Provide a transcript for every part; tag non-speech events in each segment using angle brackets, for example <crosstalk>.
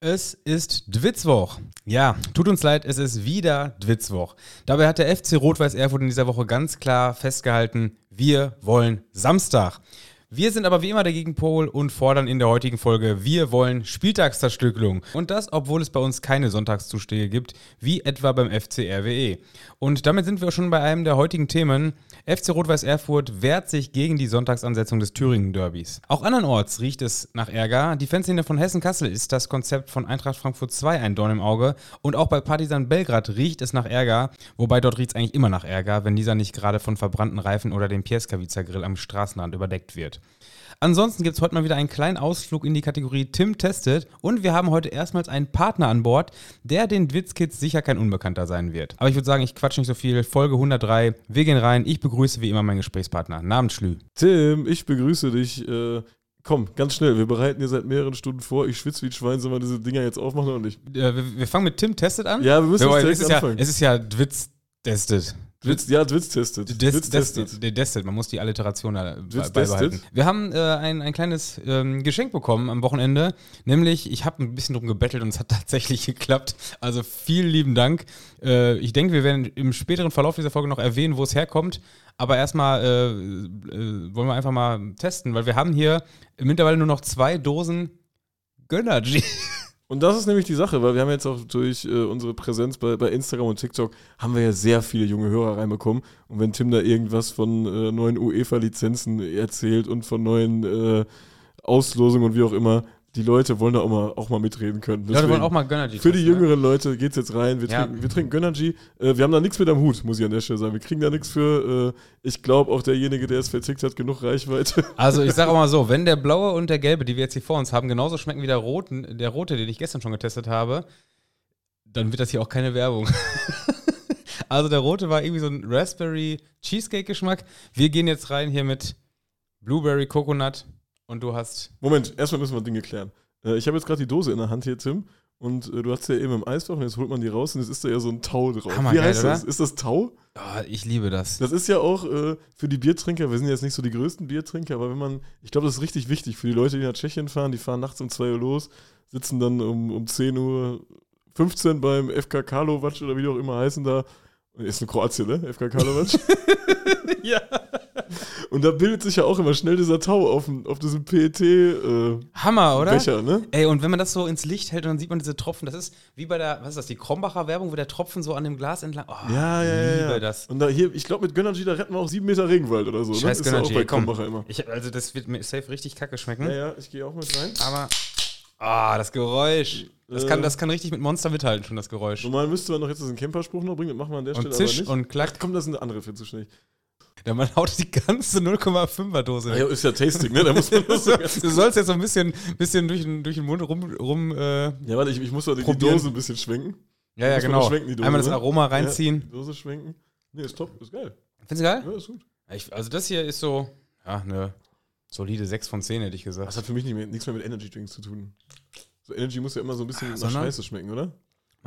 Es ist Dwitzwoch. Ja, tut uns leid, es ist wieder Dwitzwoch. Dabei hat der FC Rot-Weiß Erfurt in dieser Woche ganz klar festgehalten, wir wollen Samstag. Wir sind aber wie immer der Gegenpol und fordern in der heutigen Folge, wir wollen Spieltagszerstückelung. Und das, obwohl es bei uns keine Sonntagszustehe gibt, wie etwa beim FC RWE. Und damit sind wir schon bei einem der heutigen Themen. FC Rot-Weiß Erfurt wehrt sich gegen die Sonntagsansetzung des Thüringen-Derbys. Auch andernorts riecht es nach Ärger. Die Fanszene von Hessen-Kassel ist das Konzept von Eintracht Frankfurt 2 ein Dorn im Auge. Und auch bei Partisan Belgrad riecht es nach Ärger. Wobei dort riecht es eigentlich immer nach Ärger, wenn dieser nicht gerade von verbrannten Reifen oder dem Pieskavica-Grill am Straßenrand überdeckt wird. Ansonsten gibt es heute mal wieder einen kleinen Ausflug in die Kategorie Tim testet und wir haben heute erstmals einen Partner an Bord, der den Witzkids sicher kein Unbekannter sein wird. Aber ich würde sagen, ich quatsch nicht so viel. Folge 103, wir gehen rein. Ich begrüße wie immer meinen Gesprächspartner. Namens Schlü. Tim, ich begrüße dich. Äh, komm, ganz schnell. Wir bereiten hier seit mehreren Stunden vor. Ich schwitze wie ein Schwein. Sollen wir diese Dinger jetzt aufmachen oder nicht? Äh, wir, wir, fangen mit Tim testet an. Ja, wir müssen wir, direkt es ist anfangen. Ja, es ist ja Dwitz testet. Dwitz, ja, Dwitz testet. Des, testet. Der testet. Man muss die Alliteration da Dwitz beibehalten. testet. Wir haben äh, ein, ein kleines ähm, Geschenk bekommen am Wochenende. Nämlich, ich habe ein bisschen drum gebettelt und es hat <laughs> tatsächlich geklappt. Also vielen lieben Dank. Äh, ich denke, wir werden im späteren Verlauf dieser Folge noch erwähnen, wo es herkommt. Aber erstmal äh, äh, wollen wir einfach mal testen, weil wir haben hier mittlerweile nur noch zwei Dosen Gönnergy. <laughs> Und das ist nämlich die Sache, weil wir haben jetzt auch durch äh, unsere Präsenz bei, bei Instagram und TikTok haben wir ja sehr viele junge Hörer reinbekommen. Und wenn Tim da irgendwas von äh, neuen UEFA-Lizenzen erzählt und von neuen äh, Auslosungen und wie auch immer, die Leute wollen da auch mal, auch mal mitreden können. Ja, wir wollen Deswegen- auch mal Gönnergy Für die ne? jüngeren Leute geht's jetzt rein. Wir Ja. trinken, wir trinken Gönnergy. Äh, wir haben da nichts mit am Hut, muss ich an der Stelle sagen. Wir kriegen da nichts für. Äh, ich glaube, auch derjenige, der es vertickt hat, genug Reichweite. <laughs> Also ich sage auch mal so, wenn der blaue und der gelbe, die wir jetzt hier vor uns haben, genauso schmecken wie der, roten, der rote, den ich gestern schon getestet habe, dann wird das hier auch keine Werbung. <laughs> also der rote war irgendwie so ein Raspberry Cheesecake Geschmack. Wir gehen jetzt rein hier mit Blueberry Coconut und du hast Moment, erstmal müssen wir Dinge klären. Äh, ich habe jetzt gerade die Dose in der Hand hier, Tim. Und äh, du hast ja eben im Eisfach und jetzt holt man die raus und jetzt ist da ja so ein Tau drauf. Hammergeil, Wie heißt oder? das? Ist das Tau? oh, ich liebe das. Das ist ja auch äh, für die Biertrinker, wir sind jetzt nicht so die größten Biertrinker, aber wenn man, ich glaube, das ist richtig wichtig für die Leute, die nach Tschechien fahren, die fahren nachts um 2 Uhr los, sitzen dann um, um 10 Uhr 15 beim FK Karlovac oder wie die auch immer heißen da. Ist in Kroatien, ne? FK Karlovac. <laughs> <laughs> ja. <laughs> Und da bildet sich ja auch immer schnell dieser Tau auf, auf diesem PET-Becher, Hammer, oder? ne? Ey, und wenn man das so ins Licht hält und dann sieht man diese Tropfen, das ist wie bei der, was ist das, die Krombacher Werbung, wo der Tropfen so an dem Glas entlang. Oh, Ja, ja, ja. liebe ja. das. Und da hier, ich glaube, mit Gönnergy, da retten wir auch sieben Meter Regenwald oder so. Scheiß ne? Ist auch bei komm. Krombacher immer. Ich, also das wird mir safe richtig kacke schmecken. Ja, ja, ich gehe auch mit rein. Aber. Ah, das Geräusch. Das, Äh. kann, das kann richtig mit Monster mithalten, schon das Geräusch. Normal müsste man noch jetzt diesen Camperspruch noch bringen, das machen wir an der Und Stelle Zisch aber nicht. und Klack. Ach, komm, das sind andere viel zu schnell. Ja, man haut die ganze 0,5er Dose. Ja, ist ja Tasting, ne? Da muss man <laughs> das du sollst jetzt so ein bisschen, bisschen durch, den- durch den Mund rum. rum äh, Ja, warte, ich, ich muss doch die. Dose ein bisschen schwenken. ja, ja, genau. Dose, Einmal das? Aroma Ja, reinziehen. die Dose schwenken. Nee, ist top, ist geil. Findest du geil? Ja, ist gut. Ich, also, das hier ist so. Ja, eine solide 6 von 10, hätte ich Das gesagt. hat für mich nicht mehr, nichts mehr mit Energy Drinks zu tun. So Energy muss ja immer so ein bisschen nach sondern? Scheiße schmecken, oder?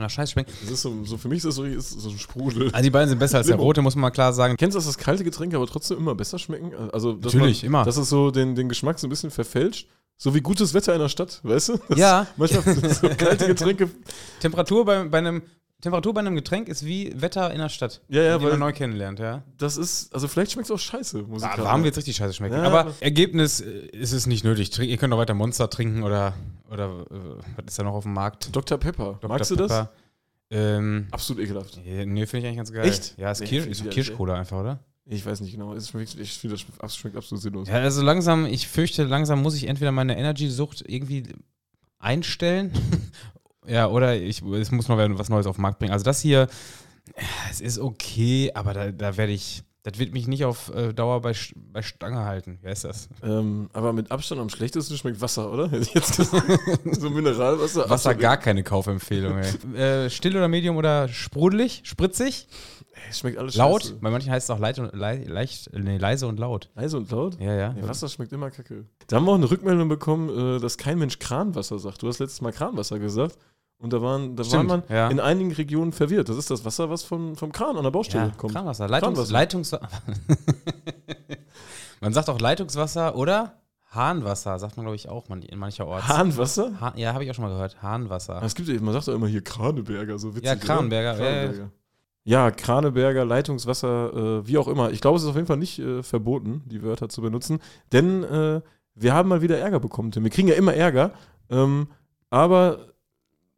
Man Scheiß schmeckt. Das ist so, so für mich ist das so, ist so ein Sprudel. Also, die beiden sind besser als der Limo. rote, muss man mal klar sagen. Kennst du, dass das kalte Getränke aber trotzdem immer besser schmecken? Also, dass Natürlich, man, immer. Dass es so den, den Geschmack so ein bisschen verfälscht. So wie gutes Wetter in der Stadt, weißt du? Das Ja. Manchmal <laughs> so kalte Getränke. Temperatur bei, bei einem. Temperatur bei einem Getränk ist wie Wetter in der Stadt, Ja, ja, die weil man neu kennenlernt, ja. das ist, also vielleicht schmeckt es auch scheiße, muss ich Ah, gerade warm sagen. wird richtig scheiße schmecken. Ja, aber aber- Ergebnis äh, ist es nicht nötig. Trink, ihr könnt auch weiter Monster trinken oder, oder äh, was ist da noch auf dem Markt? Dr. Pepper. Dr. Magst du das? Pepper. Ähm, Absolut ekelhaft. nee, nee, finde ich eigentlich ganz geil. Echt? Ja, ist, Nee, Kirsch, ist ich. Kirschcola einfach, oder? Ich weiß nicht genau. Es schmeckt, ich finde, das schmeckt absolut sinnlos. Ja, also langsam, ich fürchte, langsam muss ich entweder meine Energy-Sucht irgendwie einstellen. Ja, oder ich, es muss mal was Neues auf den Markt bringen. Also das hier, es ist okay, aber da, da werde ich, das wird mich nicht auf äh, Dauer bei, bei Stange halten. Wer ist das? Ähm, aber mit Abstand am schlechtesten schmeckt Wasser, oder? <laughs> Hätte ich jetzt gesagt. so Mineralwasser. Wasser gar keine Kaufempfehlung, ey. <laughs> äh, still oder medium oder sprudelig, spritzig, Ey, schmeckt alles laut. scheiße. Bei manchen heißt es auch leit und, lei- leicht, nee, leise und laut. Leise und laut? Ja, ja. Nee, Wasser schmeckt immer kacke. Da haben wir auch eine Rückmeldung bekommen, äh, dass kein Mensch Kranwasser sagt. Du hast letztes Mal Kranwasser gesagt. Und da, waren, da war man ja. in einigen Regionen verwirrt. Das ist das Wasser, was vom, vom Kran an der Baustelle Ja, kommt. Kranwasser, Leitungs. Leitungswasser. <laughs> Man sagt auch Leitungswasser oder Hahnwasser, sagt man, glaube ich, auch in mancher Ort. Hahnwasser? Ha ja, habe ich auch schon mal gehört. Hahnwasser. Ah, Es gibt man sagt doch immer hier Kraneberger, so witzig. Ja, oder? Kranenberger, ja. Ja, Kraneberger, Leitungswasser, äh, wie auch immer. Ich glaube, es ist auf jeden Fall nicht äh, verboten, die Wörter zu benutzen, denn äh, wir haben mal wieder Ärger bekommen, Tim. Wir kriegen ja immer Ärger, ähm, aber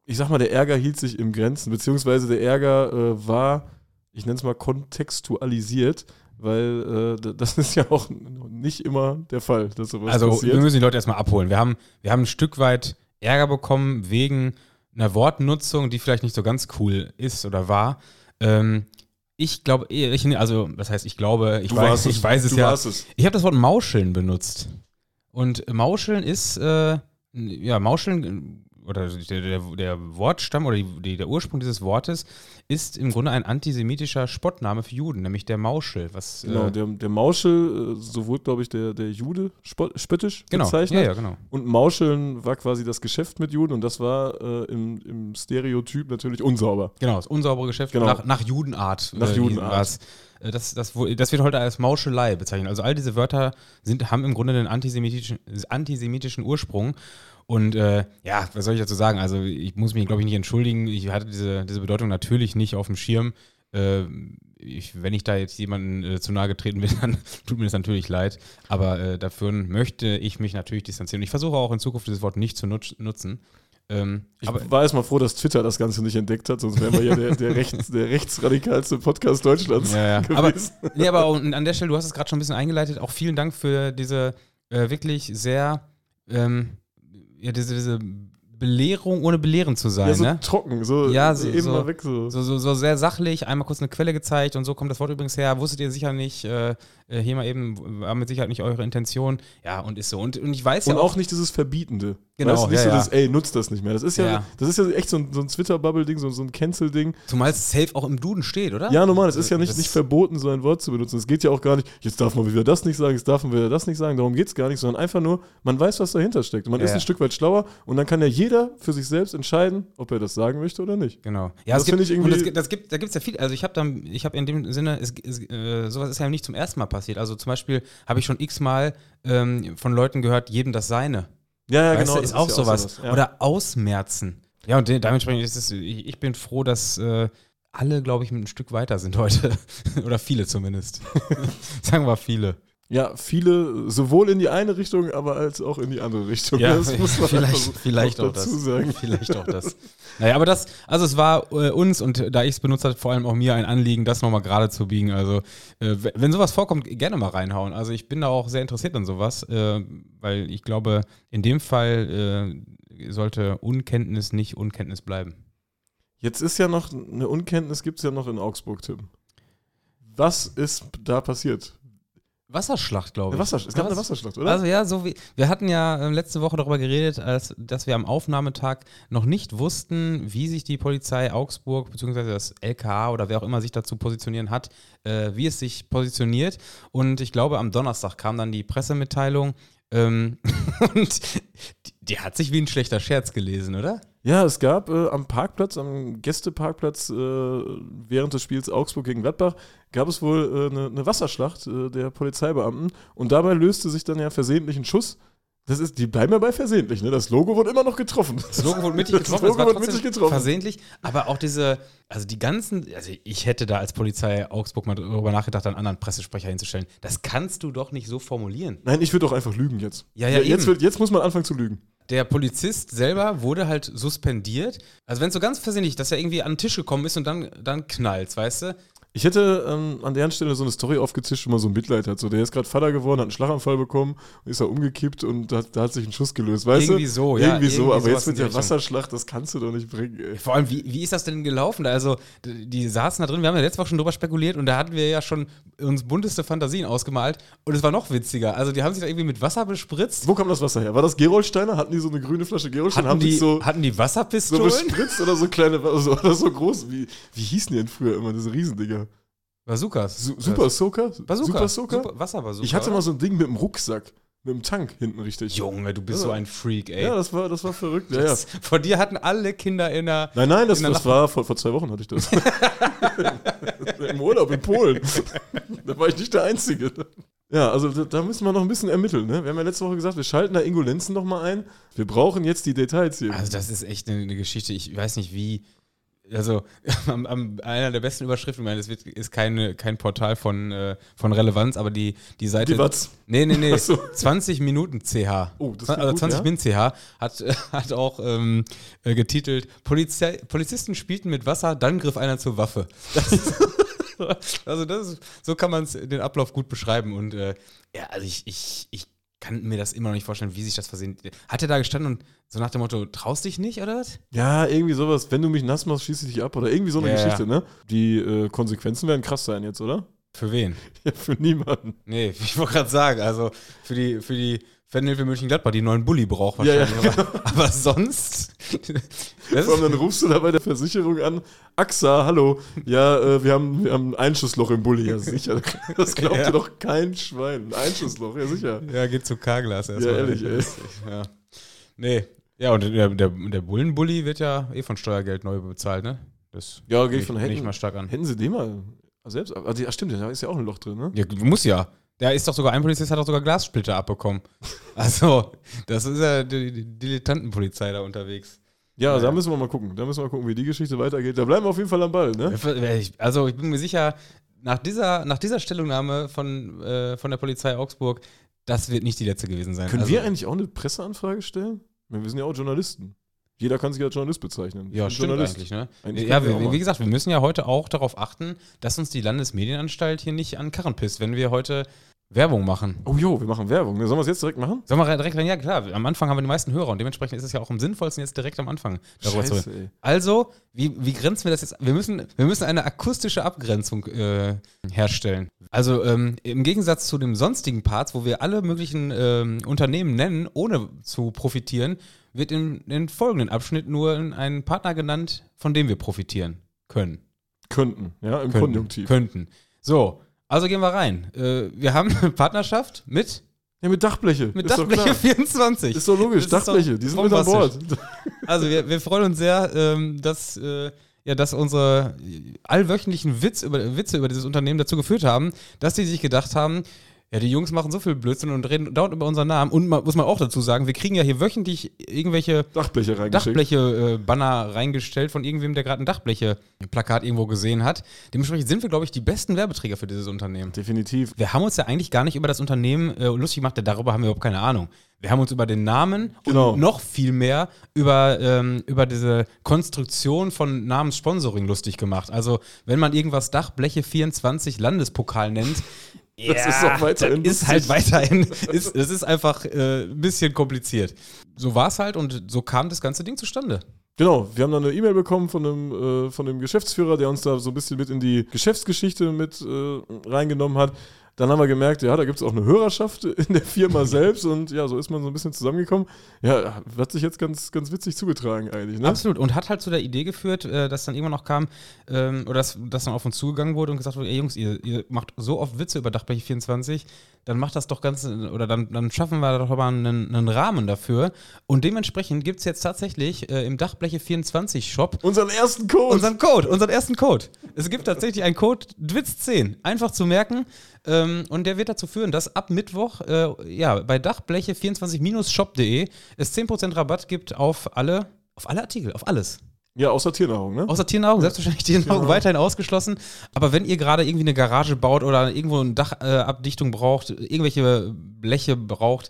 ich sag mal, der Ärger hielt sich im Grenzen, beziehungsweise der Ärger äh, war, ich nenne es mal kontextualisiert, weil äh, das <laughs> ist ja auch nicht immer der Fall, dass sowas Also, passiert. wir müssen die Leute erstmal abholen. Wir haben, wir haben ein Stück weit Ärger bekommen wegen einer Wortnutzung, die vielleicht nicht so ganz cool ist oder war. Ähm, ich glaube, ich, also, das heißt, ich glaube, ich, Du weiß, ich weiß es ja. es. Ich habe das Wort Mauscheln benutzt. Und Mauscheln ist, äh, ja, Mauscheln, oder der, der, der Wortstamm oder die, der Ursprung dieses Wortes ist im Grunde ein antisemitischer Spottname für Juden, nämlich der Mauschel. Was, Genau, äh, der, der Mauschel, äh, so wurde, glaube ich, der, der Jude spott- spöttisch genau, bezeichnet. ja, ja, genau. Und Mauscheln war quasi das Geschäft mit Juden und das war äh, im, im Stereotyp natürlich unsauber. Genau, das unsaubere Geschäft Genau. nach, nach Judenart. Nach äh, Judenart. war's. Äh, Das, das, das wird heute als Mauschelei bezeichnet. Also all diese Wörter sind, haben im Grunde einen antisemitischen, antisemitischen Ursprung. Und äh, ja, was soll ich dazu sagen? Also ich muss mich, glaube ich, nicht entschuldigen. Ich hatte diese, diese Bedeutung natürlich nicht auf dem Schirm. Äh, ich, wenn ich da jetzt jemanden äh, zu nahe getreten bin, <laughs> dann tut mir das natürlich leid. Aber äh, dafür möchte ich mich natürlich distanzieren. Ich versuche auch in Zukunft dieses Wort nicht zu nutz, nutzen. Ähm, Ich aber war erstmal froh, dass Twitter das Ganze nicht entdeckt hat, sonst wären wir ja der, der, rechts, der rechtsradikalste Podcast Deutschlands Ja, ja. Aber, gewesen. nee, aber an der Stelle, du hast es gerade schon ein bisschen eingeleitet. Auch vielen Dank für diese äh, wirklich sehr, ähm, ja, diese, diese Belehrung, ohne belehrend zu sein, ja, so ne? trocken, so, Ja, so- eben so- mal weg. So. So, so, so sehr sachlich, einmal kurz eine Quelle gezeigt und so kommt das Wort übrigens her. Wusstet ihr sicher nicht, äh, äh, hier mal eben, war mit Sicherheit nicht eure Intention. Ja, und ist so. Und, und ich weiß Und ja auch nicht dieses Verbietende. Genau, weißt du, nicht ja, so ja. das, ey, nutzt das nicht mehr. Das ist ja, Ja. das ist ja echt so ein, so ein Twitter-Bubble-Ding, so, so ein Cancel-Ding. zumal es safe auch im Duden steht, oder? Ja, normal, es ist ja nicht, Das- nicht verboten, so ein Wort zu benutzen. Es geht ja auch gar nicht, jetzt darf man wieder das nicht sagen, jetzt darf man wieder das nicht sagen. Darum geht es gar nicht, sondern einfach nur, man weiß, was dahinter steckt. Und man ist ein Stück weit schlauer und dann kann ja jeder für sich selbst entscheiden, ob er das sagen möchte oder nicht. Genau. Ja, Das finde ich irgendwie- gibt, das gibt, da gibt es ja viel. Also ich habe dann, ich habe in dem Sinne, es, es, äh, sowas ist ja nicht zum ersten Mal passiert. Also zum Beispiel habe ich schon x-mal ähm, von Leuten gehört, jedem das Seine. Ja, ja, weißt genau. du, ist das auch ja sowas. ja. Oder ausmerzen. Ja, und de- dementsprechend ist es, ich, ich bin froh, dass äh, alle, glaube ich, ein Stück weiter sind heute. <laughs> Oder viele zumindest. <laughs> Sagen wir viele. Ja, viele sowohl in die eine Richtung, aber als auch in die andere Richtung. Ja, das muss man vielleicht- so vielleicht auch dazu das. sagen. Vielleicht auch das. Naja, aber das, also es war äh, uns und da ich es benutzt habe, vor allem auch mir ein Anliegen, das nochmal gerade zu biegen. Also, äh, wenn sowas vorkommt, gerne mal reinhauen. Also, ich bin da auch sehr interessiert an sowas, äh, weil ich glaube, in dem Fall äh, sollte Unkenntnis nicht Unkenntnis bleiben. Jetzt ist ja noch, eine Unkenntnis gibt es ja noch in Augsburg, Tim. Was ist da passiert? Wasserschlacht, glaube ich. Wasser, es gab eine Was? Wasserschlacht, oder? Also ja, so wie wir hatten ja äh, letzte Woche darüber geredet, als, dass wir am Aufnahmetag noch nicht wussten, wie sich die Polizei Augsburg bzw. das LKA oder wer auch immer sich dazu positionieren hat, äh, wie es sich positioniert. Und ich glaube, am Donnerstag kam dann die Pressemitteilung ähm, <laughs> und die hat sich wie ein schlechter Scherz gelesen, oder? Ja, es gab äh, am Parkplatz, am Gästeparkplatz äh, während des Spiels Augsburg gegen Gladbach, gab es wohl äh, eine, eine Wasserschlacht äh, der Polizeibeamten und dabei löste sich dann ja versehentlich ein Schuss. Das ist, die bleiben ja bei versehentlich, ne? Das Logo wurde immer noch getroffen. Das Logo wurde mittig Das getroffen, Logo es war wurde mittig getroffen. versehentlich, aber auch diese, also die ganzen, also ich hätte da als Polizei Augsburg mal darüber nachgedacht, einen anderen Pressesprecher hinzustellen. Das kannst du doch nicht so formulieren. Nein, ich würde doch einfach lügen jetzt. Ja, ja, jetzt, eben. wird, jetzt muss man anfangen zu lügen. Der Polizist selber wurde halt suspendiert. Also wenn es so ganz versehentlich, dass er irgendwie an den Tisch gekommen ist und dann, dann knallt, weißt du? Ich hätte ähm, an deren Stelle so eine Story aufgezischt, wo man so ein Mitleid hat. So, der ist gerade Vater geworden, hat einen Schlaganfall bekommen, ist er umgekippt und da, da hat sich ein Schuss gelöst, weißt Irgendwie du? so, ja, Irgendwie so, irgendwie aber sowas jetzt mit der. Wasserschlacht, das kannst du doch nicht bringen, ey. Vor allem, wie, wie ist das denn gelaufen? Also, die saßen da drin, wir haben ja letzte Woche schon drüber spekuliert und da hatten wir ja schon uns bunteste Fantasien ausgemalt und es war noch witziger. Also, die haben sich da irgendwie mit Wasser bespritzt. Wo kam das Wasser her? War das Gerolsteiner? Hatten die so eine grüne Flasche Gerolsteiner? Hatten die, so, hatten die so Wasserpistolen? bespritzt oder so kleine, so, <laughs> oder so groß? Wie, wie hießen die denn früher immer, diese Riesendinger? Bazookas. Su Super Soaker? Bazooka. Super Soaker? Super, Wasserbazooka. ich hatte mal so ein Ding mit einem Rucksack, mit einem Tank hinten richtig. Junge, du bist Ja. so ein Freak, ey. Ja, das war, das war verrückt. Ja, ja. Das- Vor dir hatten alle Kinder in der. Nein, nein, das, das war vor, vor zwei Wochen hatte ich das. <laughs> Im Urlaub in Polen. da war ich nicht der Einzige. Ja, also da, da müssen wir noch ein bisschen ermitteln. Ne? Wir haben ja letzte Woche gesagt, wir schalten da Ingo Lenzen noch mal ein. Wir brauchen jetzt die Details hier. Also das ist echt eine, eine Geschichte. Ich weiß nicht, wie. Also <laughs> am, am, einer der besten Überschriften, ich meine, das wird, ist keine, kein Portal von, äh, von Relevanz, aber die, die Seite. Die Watz. Nee, nee, nee. So. 20 Minuten CH. Oh, das also klingt gut, 20 ja? Min CH hat, <laughs> hat auch ähm, äh, getitelt: Polizei, Polizisten spielten mit Wasser, dann griff einer zur Waffe. <laughs> Das ist, also, das ist, so kann man den Ablauf gut beschreiben. Und äh, ja, also ich, ich, ich kann mir das immer noch nicht vorstellen, wie sich das versehen. Hat er da gestanden und so nach dem Motto, traust dich nicht, oder was? Ja, irgendwie sowas. Wenn du mich nass machst, schieße ich dich ab. Oder irgendwie so eine Ja, ja. Geschichte, ne? Die äh, Konsequenzen werden krass sein jetzt, oder? Für wen? <laughs> Ja, für niemanden. Nee, <laughs> ich wollte gerade sagen, also für die, für die Fanhilfe Mönchengladbach, die einen neuen Bulli braucht Ja, ja. wahrscheinlich. Aber, <laughs> aber sonst. <laughs> Vor allem dann rufst du da bei der Versicherung an. AXA, hallo. Ja, äh, wir, haben, wir haben ein Einschussloch im Bulli. Ja, sicher. Das glaubt Ja. dir doch kein Schwein. Ein Einschussloch, ja, sicher. ja, geht zu Ja, erstmal. ehrlich, ey. Ja. Nee. Ja, und der, der, der Bullenbully wird ja eh von Steuergeld neu bezahlt, ne? Das Ja, gehe ich von Händen. ich mal stark an. Hätten sie den mal selbst. Also, ja, stimmt, da ist ja auch ein Loch drin, ne? Ja, muss ja. Der ist doch sogar, ein Polizist hat doch sogar Glassplitter abbekommen. <laughs> Also, das ist ja die, die Dilettantenpolizei da unterwegs. Ja, Ja. da müssen wir mal gucken. Da müssen wir mal gucken, wie die Geschichte weitergeht. Da bleiben wir auf jeden Fall am Ball, ne? Also ich bin mir sicher, nach dieser, nach dieser Stellungnahme von, äh, von der Polizei Augsburg, das wird nicht die letzte gewesen sein. Können also, wir eigentlich auch eine Presseanfrage stellen? Wir sind ja auch Journalisten. Jeder kann sich als Journalist bezeichnen. Ich Ja, stimmt Journalist. eigentlich, ne? Eigentlich ja, wir wie gesagt, wir müssen ja heute auch darauf achten, dass uns die Landesmedienanstalt hier nicht an Karren pisst, wenn wir heute Werbung machen. Oh jo, wir machen Werbung. Sollen wir es jetzt direkt machen? Sollen wir direkt rein? Ja, klar, am Anfang haben wir die meisten Hörer und dementsprechend ist es ja auch am sinnvollsten, jetzt direkt am Anfang darüber zu reden. Scheiße, ey. Also, wie, wie grenzen wir das jetzt? Wir müssen, wir müssen eine akustische Abgrenzung äh, herstellen. Also ähm, im Gegensatz zu den sonstigen Parts, wo wir alle möglichen ähm, Unternehmen nennen, ohne zu profitieren, wird im, im folgenden Abschnitt nur ein Partner genannt, von dem wir profitieren können. Könnten, ja, im könnten, Konjunktiv. Könnten. So, also gehen wir rein. Äh, wir haben eine <laughs> Partnerschaft mit, Ja, mit Dachbleche. mit ist Dachbleche klar. 24. Ist doch logisch, Das Dachbleche, die sind mit an Bord. <laughs> Also wir, wir freuen uns sehr, ähm, dass, äh, ja, dass unsere allwöchentlichen Witz über, Witze über dieses Unternehmen dazu geführt haben, dass die sich gedacht haben, ja, die Jungs machen so viel Blödsinn und reden dauernd über unseren Namen. Und man, muss man auch dazu sagen, wir kriegen ja hier wöchentlich irgendwelche Dachbleche reingeschickt. Dachbleche-Banner reingestellt von irgendwem, der gerade ein Dachbleche-Plakat irgendwo gesehen hat. Dementsprechend sind wir, glaube ich, die besten Werbeträger für dieses Unternehmen. Definitiv. Wir haben uns ja eigentlich gar nicht über das Unternehmen äh, lustig gemacht, denn darüber haben wir überhaupt keine Ahnung. Wir haben uns über den Namen Genau. und noch viel mehr über, ähm, über diese Konstruktion von Namenssponsoring lustig gemacht. Also, wenn man irgendwas Dachbleche 24 Landespokal nennt, <laughs> Das ist auch weiterhin das ist halt weiterhin, <laughs> ist, es ist einfach äh, ein bisschen kompliziert. So war es halt und so kam das ganze Ding zustande. Genau, wir haben dann eine E-Mail bekommen von einem, äh, von einem Geschäftsführer, der uns da so ein bisschen mit in die Geschäftsgeschichte mit äh, reingenommen hat. Dann haben wir gemerkt, ja, da gibt es auch eine Hörerschaft in der Firma <laughs> selbst und ja, so ist man so ein bisschen zusammengekommen. Ja, hat sich jetzt ganz, ganz witzig zugetragen eigentlich, ne? Absolut. Und hat halt zu der Idee geführt, äh, dass dann irgendwann noch kam, ähm, oder dass, dass dann auf uns zugegangen wurde und gesagt wurde, ey Jungs, ihr, ihr macht so oft Witze über Dachbleche 24, dann macht das doch ganz, oder dann, dann schaffen wir doch mal einen, einen Rahmen dafür. Und dementsprechend gibt es jetzt tatsächlich äh, im Dachbleche 24 Shop Unseren ersten Code. unseren Code, unseren ersten Code. Es gibt tatsächlich einen Code DWITZ10, einfach zu merken. Ähm, und der wird dazu führen, dass ab Mittwoch äh, ja, bei Dachbleche24-shop.de es 10% Rabatt gibt auf alle, auf alle Artikel, auf alles. ja, außer Tiernahrung, ne? Außer Tiernahrung, selbstverständlich Tiernahrung Genau. weiterhin ausgeschlossen. Aber wenn ihr gerade irgendwie eine Garage baut oder irgendwo eine Dachabdichtung äh, braucht, irgendwelche Bleche braucht,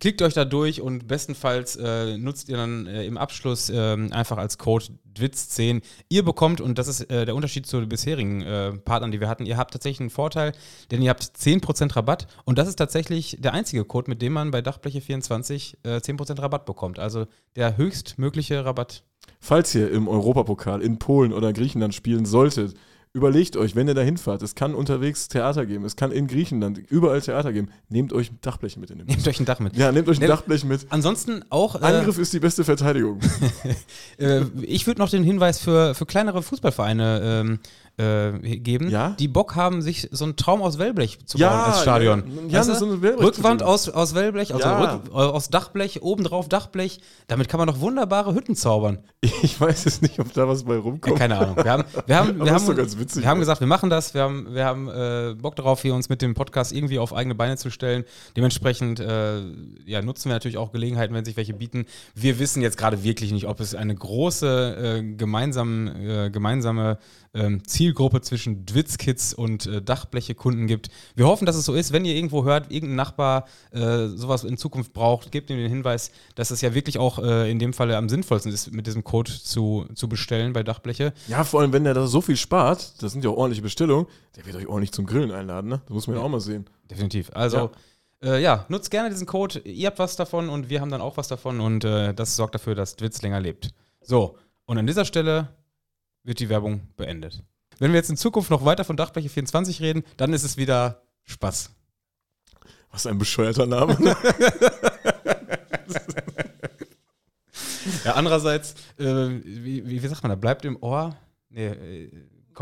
klickt euch da durch und bestenfalls äh, nutzt ihr dann äh, im Abschluss ähm, einfach als Code DWITZ10. Ihr bekommt, und das ist äh, der Unterschied zu den bisherigen äh, Partnern, die wir hatten, ihr habt tatsächlich einen Vorteil, denn ihr habt 10% Rabatt und das ist tatsächlich der einzige Code, mit dem man bei Dachbleche24 äh, 10% Rabatt bekommt. Also der höchstmögliche Rabatt. Falls ihr im Europapokal in Polen oder Griechenland spielen solltet, überlegt euch, wenn ihr da hinfahrt, es kann unterwegs Theater geben, es kann in Griechenland überall Theater geben, nehmt euch Dachbleche mit in den <laughs> Bus. Nehmt euch ein Dach mit. Ja, nehmt euch ein Ne- Dachblech mit. Ansonsten auch, äh, Angriff ist die beste Verteidigung. <laughs> äh, ich würde noch den Hinweis für, für kleinere Fußballvereine ähm, äh, geben, Ja? die Bock haben, sich so einen Traum aus Wellblech zu Ja, bauen als Stadion. ja, Weißt ja, du? so Rückwand aus, aus Wellblech, also Ja. Rück, äh, aus Dachblech, obendrauf Dachblech. Damit kann man doch wunderbare Hütten zaubern. <laughs> Ich weiß es nicht, ob da was bei Ja, rumkommt. keine Ahnung. Wir haben, wir haben, <laughs> wir ist haben, doch ganz witzig. Wir haben gesagt, wir machen das. Wir haben, wir haben äh, Bock darauf, hier uns mit dem Podcast irgendwie auf eigene Beine zu stellen. Dementsprechend äh, ja, nutzen wir natürlich auch Gelegenheiten, wenn sich welche bieten. Wir wissen jetzt gerade wirklich nicht, ob es eine große äh, äh, gemeinsame ähm, Zielgruppe zwischen Dwitz-Kids und äh, Dachbleche-Kunden gibt. Wir hoffen, dass es so ist. Wenn ihr irgendwo hört, irgendein Nachbar äh, sowas in Zukunft braucht, gebt ihm den Hinweis, dass es ja wirklich auch äh, in dem Falle am sinnvollsten ist, mit diesem Code zu, zu bestellen bei Dachbleche. Ja, vor allem, wenn der da so viel spart, das sind ja auch ordentliche Bestellungen, der wird euch ordentlich zum Grillen einladen, ne? Das muss man ja auch mal sehen. Definitiv. Also, ja. Äh, ja, nutzt gerne diesen Code. Ihr habt was davon und wir haben dann auch was davon und äh, das sorgt dafür, dass Twitz länger lebt. So, und an dieser Stelle wird die Werbung beendet. Wenn wir jetzt in Zukunft noch weiter von Dachbleche 24 reden, dann ist es wieder Spaß. Was ein bescheuerter Name. <laughs> Ja, andererseits, äh, wie, wie, wie sagt man da, bleibt im Ohr, nee, äh,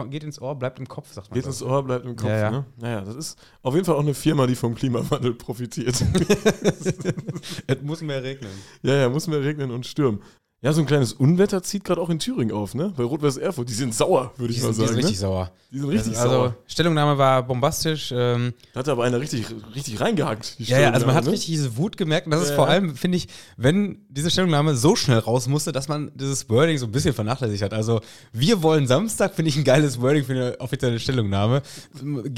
geht ins Ohr, bleibt im Kopf, sagt man. Geht ins Ohr, bleibt im Kopf. Ja, ja. Ne? Naja, das ist auf jeden Fall auch eine Firma, die vom Klimawandel profitiert. <laughs> es muss mehr regnen. ja, ja, muss mehr regnen und stürmen. Ja, so ein kleines Unwetter zieht gerade auch in Thüringen auf, ne? Bei Rot-Weiß Erfurt. Die sind sauer, würde ich mal sind, die sagen. sind richtig ne? sauer. Die sind richtig also, sauer. Stellungnahme war bombastisch. Ähm, hat aber einer richtig, richtig reingehackt. ja, ja, also man hat ne? richtig diese Wut gemerkt. Und das ist Ja, vor ja. allem, finde ich, wenn diese Stellungnahme so schnell raus musste, dass man dieses Wording so ein bisschen vernachlässigt hat. Also, wir wollen Samstag, finde ich ein geiles Wording für eine offizielle Stellungnahme.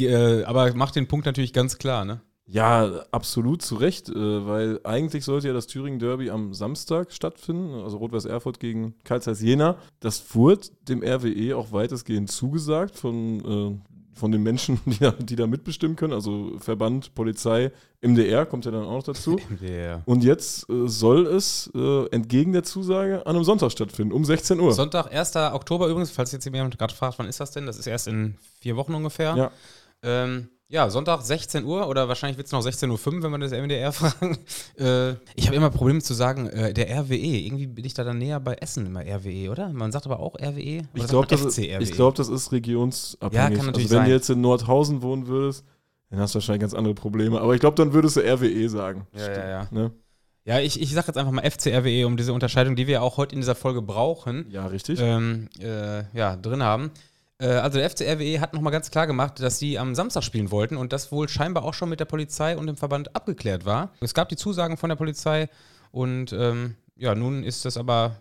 Äh, aber macht den Punkt natürlich ganz klar, ne? Ja, absolut zu Recht, äh, weil eigentlich sollte ja das Thüringen Derby am Samstag stattfinden, also Rot-Weiß Erfurt gegen Karl Zeiss Jena. Das wurde dem RWE auch weitestgehend zugesagt von, äh, von den Menschen, <laughs> die da, die da mitbestimmen können, also Verband, Polizei, MDR kommt ja dann auch noch dazu. <laughs> Der Und jetzt äh, soll es äh, entgegen der Zusage an einem Sonntag stattfinden, um 16 Uhr. Sonntag, 1. Oktober übrigens, falls jetzt jemand gerade fragt, wann ist das denn? Das ist erst in vier Wochen ungefähr. Ja. Ähm, ja, Sonntag 16 Uhr oder wahrscheinlich wird es noch 16.05 Uhr, wenn man das MDR <laughs> fragen. Äh, ich habe immer Probleme zu sagen, äh, der RWE. Irgendwie bin ich da dann näher bei Essen immer RWE, oder? Man sagt aber auch RWE. Oder Ich glaube, das, ich glaub, das ist regionsabhängig. Ja, kann natürlich also wenn sein. du jetzt in Nordhausen wohnen würdest, dann hast du wahrscheinlich ganz andere Probleme. Aber ich glaube, dann würdest du RWE sagen. Ja, ja, ja. Ne? Ja, ich, ich sage jetzt einfach mal FC RWE, um diese Unterscheidung, die wir auch heute in dieser Folge brauchen, Ja, richtig. ähm, äh, ja, drin haben. Äh, also der FC RWE hat nochmal ganz klar gemacht, dass sie am Samstag spielen wollten und das wohl scheinbar auch schon mit der Polizei und dem Verband abgeklärt war. Es gab die Zusagen von der Polizei und ähm, ja, nun ist das aber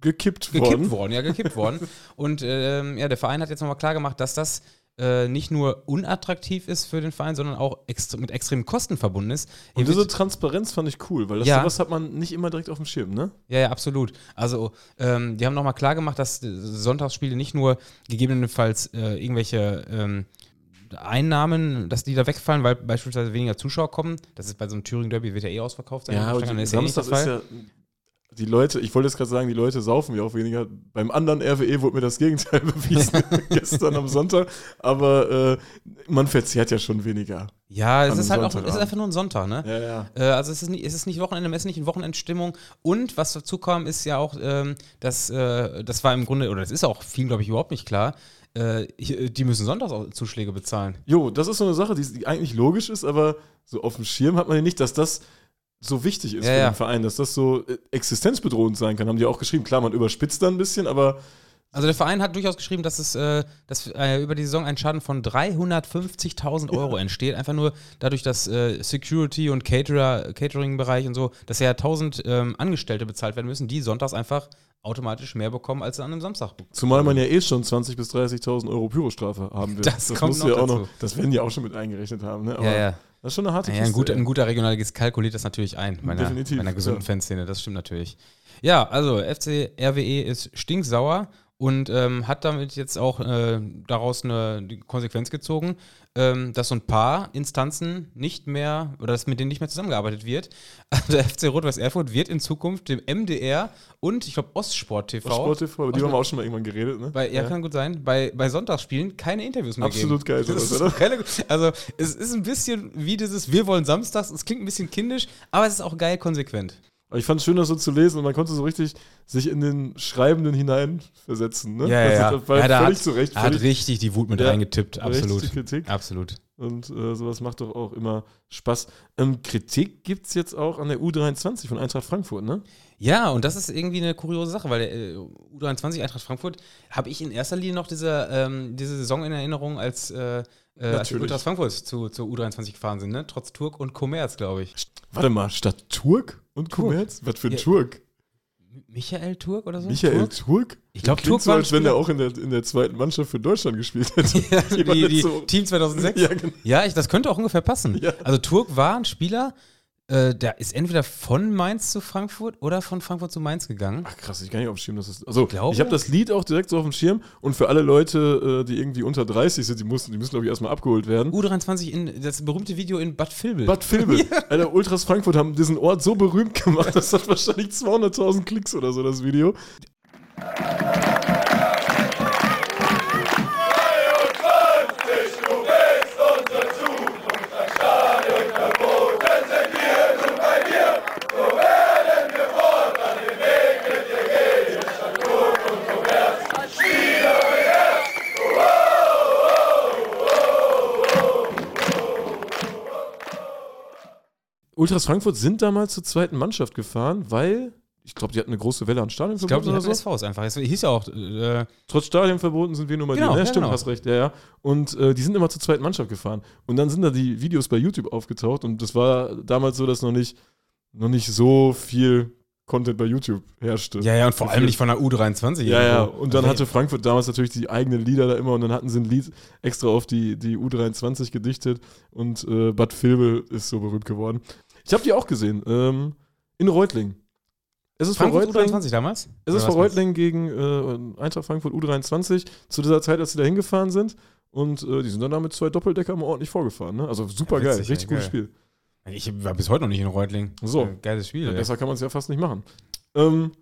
gekippt, gekippt worden. worden. ja, gekippt worden. <laughs> Und ähm, ja, der Verein hat jetzt nochmal klar gemacht, dass das äh, nicht nur unattraktiv ist für den Verein, sondern auch extre mit extremen Kosten verbunden ist. Und diese Transparenz fand ich cool, weil das Ja. sowas hat man nicht immer direkt auf dem Schirm, ne? Ja, ja, absolut. Also, ähm, die haben nochmal klar gemacht, dass Sonntagsspiele nicht nur gegebenenfalls äh, irgendwelche ähm, Einnahmen, dass die da wegfallen, weil beispielsweise weniger Zuschauer kommen. Das ist bei so einem Thüringen-Derby, wird ja eh ausverkauft sein. aber ja eh nicht Samstag der ist ja. Die Leute, ich wollte jetzt gerade sagen, die Leute saufen ja auch weniger. Beim anderen RWE wurde mir das Gegenteil <laughs> bewiesen <laughs> gestern am Sonntag. Aber äh, man verzehrt ja schon weniger. Ja, es ist halt auch, es ist einfach nur ein Sonntag, ne? Ja, ja. Äh, also es ist, nicht, es ist nicht Wochenende, es ist nicht eine Wochenendstimmung. Und was dazu kam, ist ja auch, ähm, dass äh, das war im Grunde, oder das ist auch vielen, glaube ich, überhaupt nicht klar, äh, die müssen Sonntagszuschläge bezahlen. Jo, das ist so eine Sache, die, die eigentlich logisch ist, aber so auf dem Schirm hat man ja nicht, dass das so wichtig ist Ja, für ja. den Verein, dass das so äh, existenzbedrohend sein kann. Haben die auch geschrieben. Klar, man überspitzt da ein bisschen, aber Also der Verein hat durchaus geschrieben, dass es äh, dass, äh, über die Saison ein Schaden von 350.000 Euro entsteht. Einfach nur dadurch, dass äh, Security und Caterer, Catering-Bereich und so, dass ja 1000 ähm, Angestellte bezahlt werden müssen, die sonntags einfach automatisch mehr bekommen, als sie an einem Samstag bekommen. zumal man ja eh schon 20.000 bis 30.000 Euro Pyrostrafe haben will. Das kommt muss noch ja auch dazu. noch, das werden die auch schon mit eingerechnet haben. Ne? Aber Ja, ja. Das ist schon eine harte Ja, ein, Kiste, guter, ey. ein guter Regionalligist kalkuliert das natürlich ein, bei einer, Definitiv, bei einer gesunden ja. Fanszene, das stimmt natürlich. Ja, also FC RWE ist stinksauer und ähm, hat damit jetzt auch äh, daraus eine Konsequenz gezogen, ähm, dass so ein paar Instanzen nicht mehr oder dass mit denen nicht mehr zusammengearbeitet wird. <laughs> Also der FC Rot-Weiß Erfurt wird in Zukunft dem MDR und ich glaube Ostsport TV, Sport TV, über die haben wir auch schon mal irgendwann geredet. Ne? bei, ja, kann gut sein, bei, bei Sonntagsspielen keine Interviews mehr Absolut geben. geil, <laughs> Das sowas, oder? relativ- Also es ist ein bisschen wie dieses Wir wollen Samstags, es klingt ein bisschen kindisch, aber es ist auch geil konsequent. Aber ich fand es schön, das so zu lesen und man konnte so richtig sich in den Schreibenden hineinversetzen. Ne? Ja, ja, ja. War Ja, völlig hat- zu Recht. Er hat richtig die Wut mit Ja, reingetippt, absolut. Kritik. Absolut. Und äh, sowas macht doch auch immer Spaß. Ähm, Kritik gibt es jetzt auch an der U23 von Eintracht Frankfurt, ne? Ja, und das ist irgendwie eine kuriose Sache, weil der äh, U23 Eintracht Frankfurt habe ich in erster Linie noch diese, ähm, diese Saison in Erinnerung, als, äh, äh, als die Ultras Frankfurt zu, zur U23 gefahren sind, ne? Trotz Turk und Kommerz, glaube ich. Warte mal, statt Turk und Kommerz? Was für ein Ja. Turk? Michael Turk oder so? Michael Turk? Turk? Ich glaub, Klingt Turk so, als wenn er auch in der, in der zweiten Mannschaft für Deutschland gespielt hätte. <laughs> Ja, die, die so- Team 2006. <laughs> Ja, genau. Ja, ich, das könnte auch ungefähr passen. Ja. Also Turk war ein Spieler, äh, der ist entweder von Mainz zu Frankfurt oder von Frankfurt zu Mainz gegangen. Ach krass, ich kann nicht auf dem Schirm, dass das. Also, glaube- ich habe das Lied auch direkt so auf dem Schirm und für alle Leute, äh, die irgendwie unter 30 sind, die, mussten, die müssen, glaube ich, erstmal abgeholt werden. U23 in das berühmte Video in Bad Vilbel. Bad Vilbel. <laughs> Alter, Ultras Frankfurt haben diesen Ort so berühmt gemacht, <laughs> das hat wahrscheinlich 200.000 Klicks oder so, das Video. Ultras Frankfurt sind damals zur zweiten Mannschaft gefahren, weil, ich glaube, die hatten eine große Welle an ich glaube, Stadionverboten die so. SVs einfach. Es hieß ja auch, äh, Trotz Stadionverboten sind wir nun mal Genau, die. Ja, ja, stimmt, genau. hast recht, ja, ja. Und äh, die sind immer zur zweiten Mannschaft gefahren. Und dann sind da die Videos bei YouTube aufgetaucht und das war damals so, dass noch nicht, noch nicht so viel Content bei YouTube herrschte. ja, ja, und vor allem nicht von der U23. Ja, ja, und dann Also, hatte Frankfurt damals natürlich die eigenen Lieder da immer und dann hatten sie ein Lied extra auf die, die U23 gedichtet und äh, Bad Vilbel ist so berühmt geworden. Ich habe die auch gesehen, ähm, in Reutling. Es ist vor Frankfurt Reutling, U23 damals? es ist vor Reutling gegen äh, Eintracht Frankfurt U23 zu dieser Zeit, als sie da hingefahren sind und äh, die sind dann da mit zwei Doppeldecker mal ordentlich vorgefahren. Ne? Also super Ja, geil, richtig ja, gutes geil. Spiel. Ich war bis heute noch nicht in Reutling. So. Geiles Spiel. Ja, besser kann man es ja fast nicht machen. Ähm,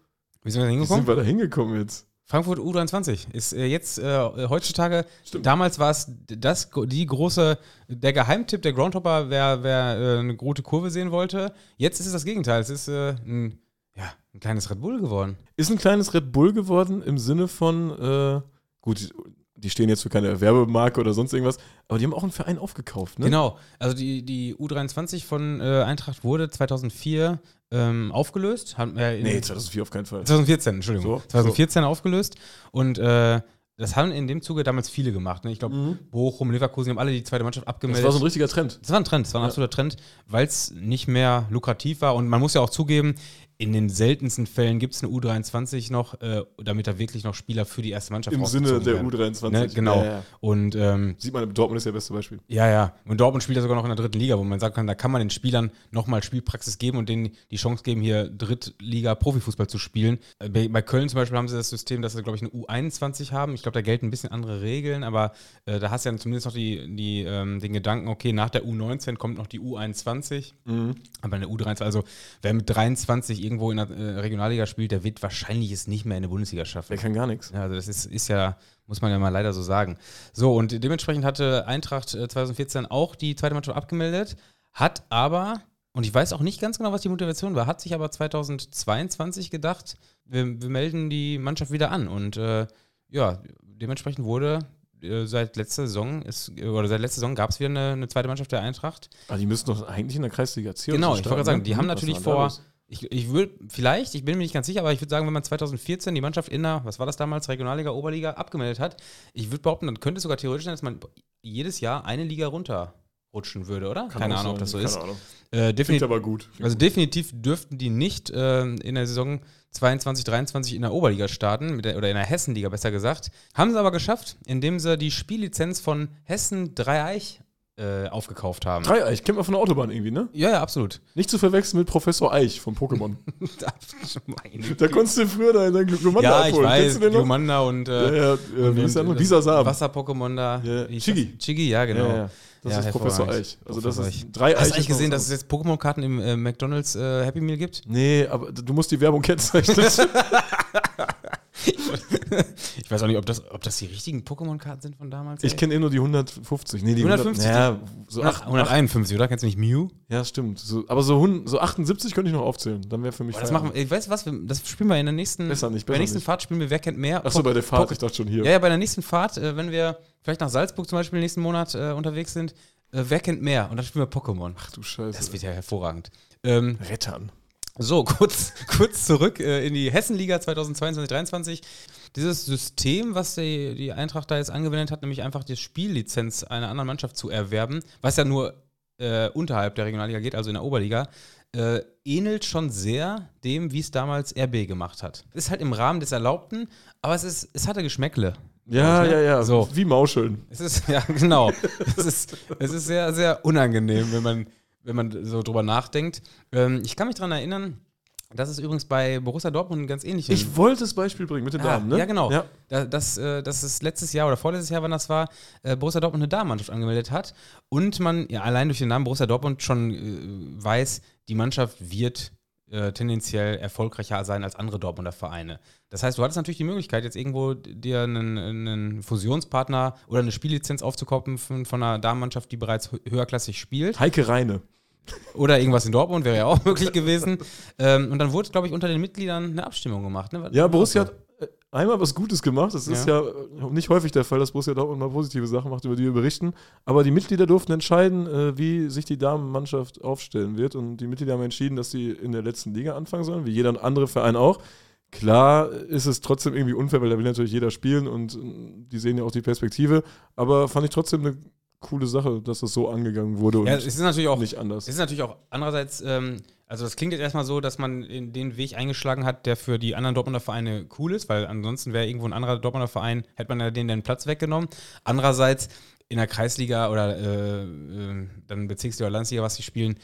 Wie sind wir da wie hingekommen? sind wir da hingekommen jetzt? Frankfurt U23 ist äh, jetzt äh, heutzutage, Stimmt. damals war es das, die große, der Geheimtipp der Groundhopper, wer, wer äh, eine gute Kurve sehen wollte. Jetzt ist es das Gegenteil. Es ist äh, ein, ja, ein kleines Red Bull geworden. Ist ein kleines Red Bull geworden im Sinne von, äh, gut, die stehen jetzt für keine Werbemarke oder sonst irgendwas, aber die haben auch einen Verein aufgekauft, ne? Genau. Also die, die U23 von äh, Eintracht wurde 2004 ähm, aufgelöst. Haben, äh, in- Nee, 2004 auf keinen Fall. 2014, Entschuldigung. So, 2014 aufgelöst. Und äh, das haben in dem Zuge damals viele gemacht. Ne? Ich glaube, Mhm. Bochum, Leverkusen haben alle die zweite Mannschaft Das abgemeldet. war so ein richtiger Trend. Das war ein Trend, das war ein Ja. absoluter Trend, weil es nicht mehr lukrativ war. Und man muss ja auch zugeben, in den seltensten Fällen gibt es eine U23 noch, äh, damit da wirklich noch Spieler für die erste Mannschaft Im Sinne der werden. U23. Ne, genau. Ja, ja. Und ähm, Sieht man, Dortmund ist ja das beste Beispiel. ja, ja. Und Dortmund spielt ja sogar noch in der dritten Liga, wo man sagen kann, da kann man den Spielern nochmal Spielpraxis geben und denen die Chance geben, hier Drittliga-Profifußball zu spielen. Äh, Bei, Köln zum Beispiel haben sie das System, dass sie, glaube ich, eine U21 haben. Ich glaube, da gelten ein bisschen andere Regeln, aber äh, da hast du ja zumindest noch die, die, ähm, den Gedanken, okay, nach der U19 kommt noch die U21. Mhm. Aber in der U23, also wer mit 23 irgendwo in der äh, Regionalliga spielt, der wird wahrscheinlich es nicht mehr in der Bundesliga schaffen. Der kann gar nichts. Ja, also das ist, ist ja, muss man ja mal leider so sagen. So, und dementsprechend hatte Eintracht äh, 2014 auch die zweite Mannschaft abgemeldet, hat aber, und ich weiß auch nicht ganz genau, was die Motivation war, hat sich aber 2022 gedacht, wir, wir melden die Mannschaft wieder an. Und äh, ja, dementsprechend wurde äh, seit letzter Saison, ist, oder seit letzter Saison gab es wieder eine, eine zweite Mannschaft der Eintracht. Aber Ah, die müssen doch eigentlich in der Kreisliga C Genau, ich wollte gerade sagen, ne? die haben natürlich vor? Ich, ich würde, vielleicht, ich bin mir nicht ganz sicher, aber ich würde sagen, wenn man 2014 die Mannschaft in der, was war das damals, Regionalliga, Oberliga abgemeldet hat, ich würde behaupten, dann könnte es sogar theoretisch sein, dass man jedes Jahr eine Liga runterrutschen würde, oder? Kann Keine Ahnung, ob sein, das so keine ist. Ahnung. Äh, Klingt aber gut. also definitiv dürften die nicht äh, in der Saison 22, 23 in der Oberliga starten, der, oder in der Hessenliga besser gesagt. Haben sie aber geschafft, indem sie die Spiellizenz von Hessen Dreieich äh, aufgekauft haben. Dreieich, kennt man von der Autobahn irgendwie, ne? Ja, ja, absolut. Nicht zu verwechseln mit Professor Eich von Pokémon. <laughs> Da konntest du früher deinen dein Glumanda ja, ich abholen. weiß, du den noch? Glumanda und, Ja, äh, ja, und- äh, wie ist der das Dieser Samen. Wasser-Pokémon da. Ja, Chigi. das? Chigi, ja, genau. Ja, ja. Das Ja, ist Professor. Eich. Also das Professor ist Eich. drei Hast Eich du eigentlich gesehen, dass es jetzt Pokémon-Karten im äh, McDonalds äh, Happy Meal gibt? Nee, aber du musst die Werbung kennzeichnen. <laughs> <laughs> Ich weiß auch nicht, ob das, ob das die richtigen Pokémon-Karten sind von damals. ich kenne eh nur die 150. Nee, die 150, 100, ja, so 100 acht, 151, oder? Kennst du nicht Mew? Ja, stimmt. So, aber so, 100 so 78 könnte ich noch aufzählen. Dann wäre für mich Boah, das machen ich weiß was, wir, das spielen wir in der nächsten, Besser nicht, bei der besser nächsten nicht. Fahrt spielen wir Wer kennt mehr. Achso, bei der Fahrt, Poké- ich dachte schon hier. Ja, ja, bei der nächsten Fahrt, äh, wenn wir vielleicht nach Salzburg zum Beispiel nächsten Monat äh, unterwegs sind, äh, wer kennt mehr? Und dann spielen wir Pokémon. Ach du Scheiße. Das wird ja hervorragend. Ähm, Rettern. So, <laughs> kurz, kurz zurück äh, in die Hessenliga 2022-23. Dieses System, was die, die Eintracht da jetzt angewendet hat, nämlich einfach die Spiellizenz einer anderen Mannschaft zu erwerben, was ja nur äh, unterhalb der Regionalliga geht, also in der Oberliga, äh, ähnelt schon sehr dem, wie es damals RB gemacht hat. Ist halt im Rahmen des Erlaubten, aber es, ist, es hatte Geschmäckle. Ja, ja, ja. So. Wie Mauscheln. Es ist, ja, <laughs> genau. es, ist, es ist sehr, sehr unangenehm, wenn man, wenn man so drüber nachdenkt. Ähm, ich kann mich daran erinnern, dass es übrigens bei Borussia Dortmund ein ganz ähnlich Ich wollte das Beispiel bringen mit den Ah, Damen, ne? Ja, genau. Ja. Da, das, äh, das ist letztes Jahr oder vorletztes Jahr, wann das war, äh, Borussia Dortmund eine Damenmannschaft angemeldet hat und man ja allein durch den Namen Borussia Dortmund schon äh, weiß, die Mannschaft wird äh, tendenziell erfolgreicher sein als andere Dortmunder Vereine. Das heißt, du hattest natürlich die Möglichkeit, jetzt irgendwo dir einen, einen Fusionspartner oder eine Spiellizenz aufzukaufen von, von einer Damenmannschaft, die bereits hö- höherklassig spielt. Heike Reine. Oder irgendwas in Dortmund wäre ja auch <laughs> möglich gewesen. Ähm, und dann wurde, glaube ich, unter den Mitgliedern eine Abstimmung gemacht. Ne? Ja, Borussia hat einmal was Gutes gemacht. Das ist Ja. ja, nicht häufig der Fall, dass Borussia Dortmund mal positive Sachen macht, über die wir berichten. Aber die Mitglieder durften entscheiden, äh, wie sich die Damenmannschaft aufstellen wird. Und die Mitglieder haben entschieden, dass sie in der letzten Liga anfangen sollen, wie jeder andere Verein auch. Klar ist es trotzdem irgendwie unfair, weil da will natürlich jeder spielen und äh, die sehen ja auch die Perspektive. Aber fand ich trotzdem eine coole Sache, dass das so angegangen wurde und Ja, es ist natürlich auch nicht anders. Es ist natürlich auch andererseits, ähm, also das klingt jetzt erstmal so, dass man den Weg eingeschlagen hat, der für die anderen Dortmunder Vereine cool ist, weil ansonsten wäre irgendwo ein anderer Dortmunder Verein, hätte man ja denen den Platz weggenommen. Andererseits in der Kreisliga oder äh, äh, dann Bezirksliga oder Landesliga, was sie spielen,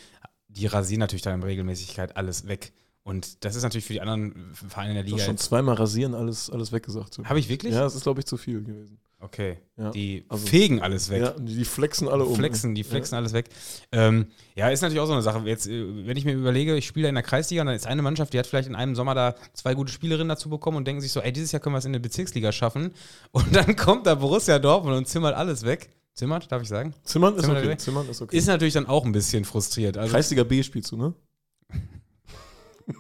die rasieren natürlich dann in Regelmäßigkeit alles weg. Und das ist natürlich für die anderen Vereine in der Du Liga. hast schon zweimal rasieren, alles, alles weggesagt. Habe ich wirklich? Ja, das ist, glaube ich, zu viel gewesen. Okay. Ja. Die Also- fegen alles weg. Ja, die flexen alle um. Flexen, die flexen alles weg. Ähm, ja, ist natürlich auch so eine Sache. Jetzt, äh, wenn ich mir überlege, ich spiele in der Kreisliga und dann ist eine Mannschaft, die hat vielleicht in einem Sommer da zwei gute Spielerinnen dazu bekommen und denken sich so, ey, dieses Jahr können wir es in der Bezirksliga schaffen. <laughs> Und dann kommt da Borussia Dortmund und zimmert alles weg. Zimmert, darf ich sagen? Zimmern ist Zimmern okay. Zimmern ist okay. Ist natürlich dann auch ein bisschen frustriert. Also, Kreisliga B spielst du, ne? <laughs>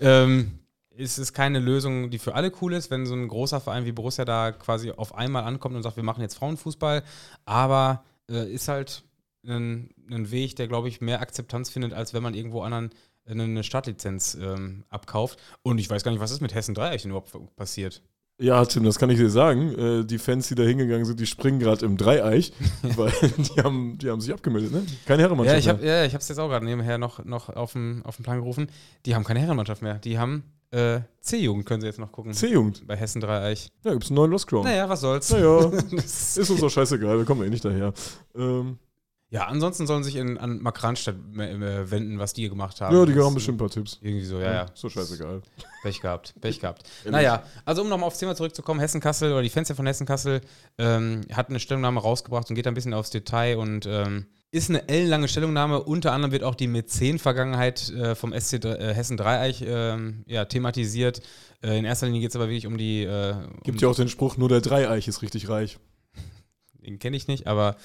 ähm, ist es keine Lösung, die für alle cool ist, wenn so ein großer Verein wie Borussia da quasi auf einmal ankommt und sagt, wir machen jetzt Frauenfußball, aber äh, ist halt ein, ein Weg, der, glaube ich, mehr Akzeptanz findet, als wenn man irgendwo anderen eine- Startlizenz ähm, abkauft. Und ich weiß gar nicht, was ist mit Hessen Dreieich denn überhaupt passiert? Ja, Tim, das kann ich dir sagen. Äh, die Fans, die da hingegangen sind, die springen gerade im Dreieich, <laughs> weil die haben, die haben sich abgemeldet, ne? Keine Herrenmannschaft. Ja, ich habe mehr. ja, ich es jetzt auch gerade nebenher noch, noch auf den auf den Plan gerufen. Die haben keine Herrenmannschaft mehr. Die haben äh, C-Jugend, können sie jetzt noch gucken. C-Jugend. Bei Hessen Dreieich. Ja, gibt's einen neuen Lost Crown. Naja, was soll's. Naja, <laughs> ist uns doch scheißegal, wir kommen eh nicht daher. Ähm, Ja, ansonsten sollen sich in, an Mark Ranstadt äh, wenden, was die gemacht haben. ja, die haben bestimmt ein paar Tipps. Irgendwie so, ja, ja. Ist doch scheißegal. Pech gehabt, Pech gehabt. <laughs> Naja, also um nochmal aufs Thema zurückzukommen, Hessen-Kassel oder die Fans von Hessen-Kassel ähm, hat eine Stellungnahme rausgebracht und geht da ein bisschen aufs Detail und ähm, ist eine ellenlange Stellungnahme. Unter anderem wird auch die Mäzen-Vergangenheit äh, vom SC äh, Hessen-Dreieich ähm, ja, thematisiert. Äh, in erster Linie geht es aber wirklich um die. Äh, Gibt um, ja auch den Spruch, nur der Dreieich ist richtig reich. <laughs> Den kenne ich nicht, aber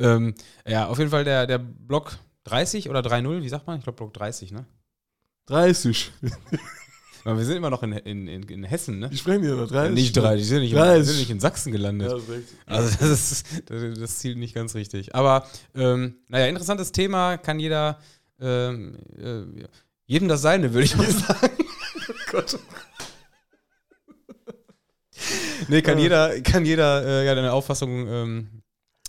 ähm, ja, auf jeden Fall der, der Block 30 oder 3-0, wie sagt man? Ich glaube Block 30, ne? 30. <laughs> Aber wir sind immer noch in, in, in, in Hessen, ne? Wie sprechen die da? 30? Nicht 30, die sind nicht, in, 30. die sind nicht in Sachsen gelandet. Ja, das. Also das ist das, das zielt nicht ganz richtig. Aber ähm, naja, interessantes Thema, kann jeder ähm, äh, jedem das Seine, würde ich mal <laughs> sagen. Gott. nee, kann Ja. jeder, kann jeder äh, ja, deine Auffassung ähm,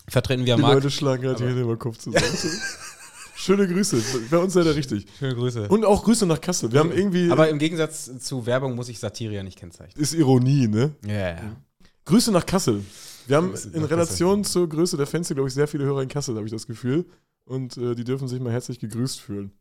vertreten, wie er Die mag. Leute schlagen gerade die Hände über Kopf zusammen. <laughs> Schöne Grüße. Bei uns seid ihr richtig. Schöne Grüße. Und auch Grüße nach Kassel. Wir haben irgendwie. Aber im Gegensatz zu Werbung muss ich Satire ja nicht kennzeichnen. ist Ironie, ne? Ja, ja. Grüße nach Kassel. Wir haben in Relation zur Größe der Fans, glaube ich, sehr viele Hörer in Kassel, habe ich das Gefühl. Und äh, die dürfen sich mal herzlich gegrüßt fühlen.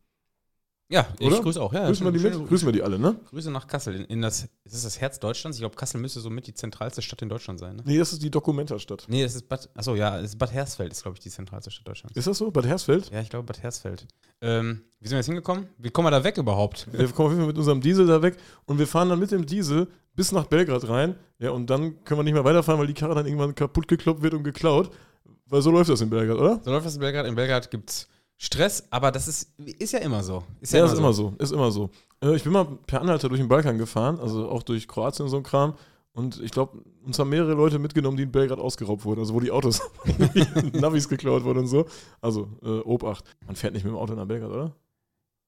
Ja, ich Oder? grüße auch. Ja, Grüßen wir die mit? Grüßen wir die alle, ne? Grüße nach Kassel. In, in das, ist das das Herz Deutschlands? Ich glaube, Kassel müsste somit die zentralste Stadt in Deutschland sein. Ne? Nee, das ist die Dokumentastadt. Nee, das ist Bad. Achso, ja, das ist Bad Hersfeld ist, glaube ich, die zentralste Stadt Deutschlands. Ist das so? Bad Hersfeld? Ja, ich glaube Bad Hersfeld. Ähm, wie sind wir jetzt hingekommen? Wie kommen wir da weg überhaupt? Wir kommen auf jeden Fall mit unserem Diesel da weg und wir fahren dann mit dem Diesel bis nach Belgrad rein. Ja, und dann können wir nicht mehr weiterfahren, weil die Karre dann irgendwann kaputt gekloppt wird und geklaut. Weil so läuft das in Belgrad, oder? So läuft das in Belgrad. In Belgrad gibt es Stress, aber das ist, ist ja immer so. Ist Ja, ist immer so. Ist immer so. Äh, ich bin mal per Anhalter durch den Balkan gefahren, also auch durch Kroatien und so ein Kram. Und ich glaube, uns haben mehrere Leute mitgenommen, die in Belgrad ausgeraubt wurden, also wo die Autos, <laughs> Navis geklaut wurden und so. Also, äh, Obacht. Man fährt nicht mit dem Auto nach Belgrad, oder?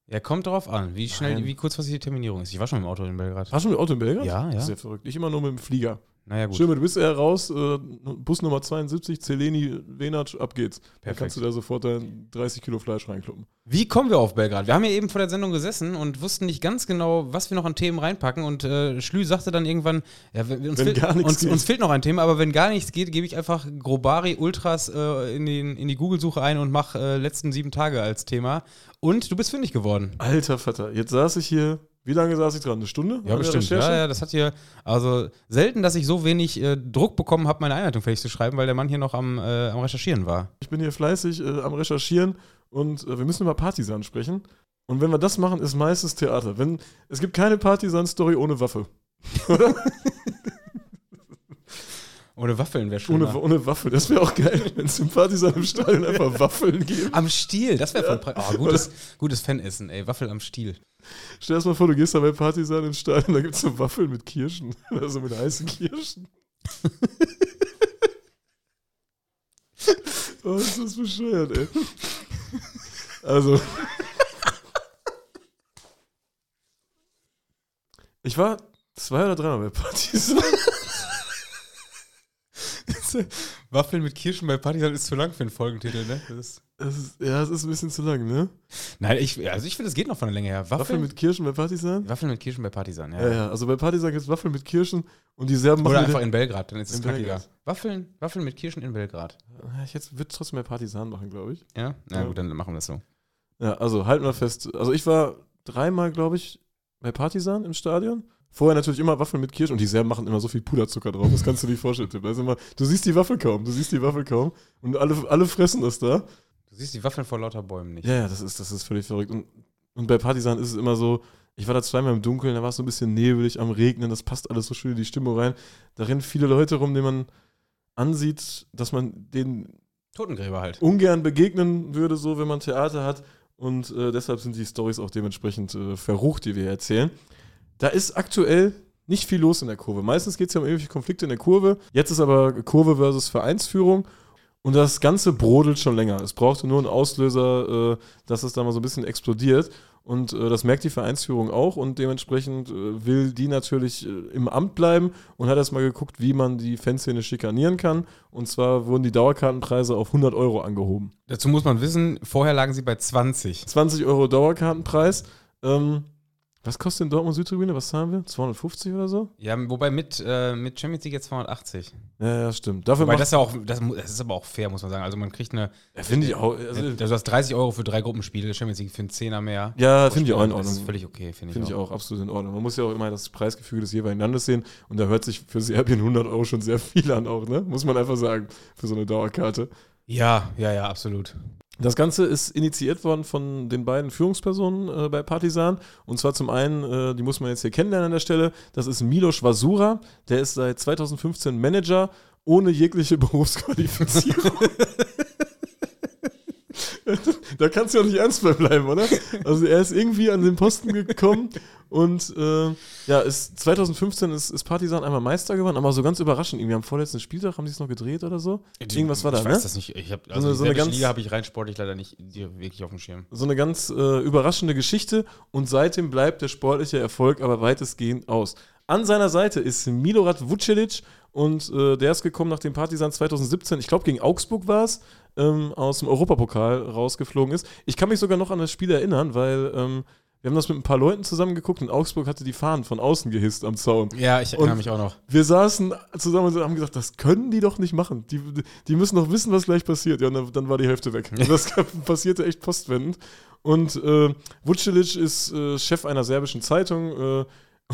Ja, kommt darauf an, wie schnell, Nein. wie kurzfristig die Terminierung ist. Ich war schon mit dem Auto in Belgrad. Hast du mit dem Auto in Belgrad? Ja, ja. Sehr verrückt. Ich immer nur mit dem Flieger. Naja, gut. Schön, du bist ja raus, äh, Bus Nummer 72, Zeleni, Venac, ab geht's. Dann Perfekt. kannst du da sofort dein 30 Kilo Fleisch reinkloppen. Wie kommen wir auf Belgrad? Wir haben ja eben vor der Sendung gesessen und wussten nicht ganz genau, was wir noch an Themen reinpacken. Und äh, Schlü sagte dann irgendwann, ja, uns, fehlt, uns, uns fehlt noch ein Thema, aber wenn gar nichts geht, gebe ich einfach Grobari Ultras äh, in, den, in die Google-Suche ein und mache äh, letzten sieben Tage als Thema. Und du bist fündig geworden. Alter Vater, jetzt saß ich hier, wie lange saß ich dran? Eine Stunde? Ja, bestimmt. Ja, ja, das hat hier, also selten, dass ich so wenig äh, Druck bekommen habe, meine Einleitung fertig zu schreiben, weil der Mann hier noch am, äh, am Recherchieren war. Ich bin hier fleißig äh, am Recherchieren und äh, wir müssen über Partisan sprechen. Und wenn wir das machen, ist meistens Theater. Wenn, es gibt keine Partisan-Story ohne Waffe. <laughs> <laughs> Ohne Waffeln wäre schon. Ohne, ohne Waffe. Das wäre auch geil, wenn es im Partisan im Stadion <laughs> einfach Waffeln gibt. Am Stiel, das wäre voll praktisch. Oh, gutes, gutes Fanessen, ey. Waffel am Stiel. Stell dir das mal vor, du gehst da bei Partisan ins Stadion, da gibt es so Waffeln mit Kirschen. <laughs> Oder so mit heißen Kirschen. <laughs> oh, ist das bescheuert, ey. Also. Ich war zwei oder dreimal bei Partisan. Waffeln mit Kirschen bei Partisan ist zu lang für einen Folgentitel, ne? Das ist Das ist, ja, es ist ein bisschen zu lang, ne? Nein, ich, also ich finde, es geht noch von der Länge her. Waffeln, Waffeln mit Kirschen bei Partisan? Waffeln mit Kirschen bei Partisan, ja. Ja, ja. Also bei Partisan gibt es Waffeln mit Kirschen und die Serben machen. Oder einfach in Belgrad, dann ist es. Belgrad. Waffeln, Waffeln mit Kirschen in Belgrad. Ich würde trotzdem bei Partisan machen, glaube ich. Ja? Na Ja. gut, dann machen wir das so. Ja, also halten wir fest. Also ich war dreimal, glaube ich, bei Partisan im Stadion. Vorher natürlich immer Waffeln mit Kirschen und die Serben machen immer so viel Puderzucker drauf. Das kannst du dir nicht vorstellen. Tim. Also immer, du siehst die Waffel kaum, du siehst die Waffel kaum und alle, alle fressen das da. Du siehst die Waffeln vor lauter Bäumen nicht. Ja, ja, das ist, das ist völlig verrückt. Und, und bei Partisan ist es immer so, ich war da zweimal im Dunkeln, da war es so ein bisschen nebelig, am Regnen, das passt alles so schön in die Stimmung rein. Da rennen viele Leute rum, denen man ansieht, dass man denen Totengräber halt. ungern begegnen würde, so wenn man Theater hat. Und äh, deshalb sind die Stories auch dementsprechend äh, verrucht, die wir hier erzählen. Da ist aktuell nicht viel los in der Kurve. Meistens geht es ja um irgendwelche Konflikte in der Kurve. Jetzt ist aber Kurve versus Vereinsführung. Und das Ganze brodelt schon länger. Es brauchte nur einen Auslöser, äh, dass es da mal so ein bisschen explodiert. Und äh, das merkt die Vereinsführung auch. Und dementsprechend äh, will die natürlich im Amt bleiben und hat erstmal geguckt, wie man die Fanszene schikanieren kann. Und zwar wurden die Dauerkartenpreise auf 100 Euro angehoben. Dazu muss man wissen, vorher lagen sie bei 20. 20 Euro Dauerkartenpreis. Ähm, was kostet in Dortmund Südtribüne? Was zahlen wir? 250 oder so? Ja, wobei mit, äh, mit Champions League jetzt 280. Ja, ja, stimmt. Dafür Wobei das ist ja auch, das, das ist aber auch fair, muss man sagen. Also man kriegt eine, ja, finde ich auch. Also, also, du hast 30 Euro für drei Gruppenspiele, Champions League für einen Zehner mehr. ja, finde ich auch in Das Ordnung. ist völlig okay, finde ich, Finde ich auch. auch absolut in Ordnung. Man muss ja auch immer das Preisgefüge des jeweiligen Landes sehen. Und da hört sich für Serbien 100 Euro schon sehr viel an, auch, ne? Muss man einfach sagen, für so eine Dauerkarte. Ja, ja, ja, absolut. Das Ganze ist initiiert worden von den beiden Führungspersonen äh, bei Partisan. Und zwar zum einen, äh, die muss man jetzt hier kennenlernen an der Stelle, das ist Milos Vasura. Der ist seit 2015 Manager ohne jegliche <laughs> Berufsqualifizierung. <laughs> <laughs> da kannst du ja auch nicht ernst bleiben, oder? Also er ist irgendwie an den Posten gekommen und äh, ja, ist 2015 ist, ist Partisan einmal Meister geworden, aber so ganz überraschend. Irgendwie am vorletzten Spieltag haben sie es noch gedreht oder so. Irgendwas war da, ich ne? weiß das nicht. Ich hab, also So eine- die so eine ganz- Liga habe ich rein sportlich leider nicht die- wirklich auf dem Schirm. so eine ganz äh, überraschende Geschichte und seitdem bleibt der sportliche Erfolg aber weitestgehend aus. An seiner Seite ist Milorad Vucelic und äh, der ist gekommen, nachdem Partisan 2017, ich glaube gegen Augsburg war es, ähm, aus dem Europapokal rausgeflogen ist. Ich kann mich sogar noch an das Spiel erinnern, weil ähm, wir haben das mit ein paar Leuten zusammen geguckt und Augsburg hatte die Fahnen von außen gehisst am Zaun. Ja, ich erinnere Und- mich auch noch. Wir saßen zusammen und haben gesagt, das können die doch nicht machen. Die, die müssen doch wissen, was gleich passiert. Ja, und dann, dann war die Hälfte weg. Und <laughs> das passierte echt postwendend. Und äh, Vucelic ist äh, Chef einer serbischen Zeitung. Äh,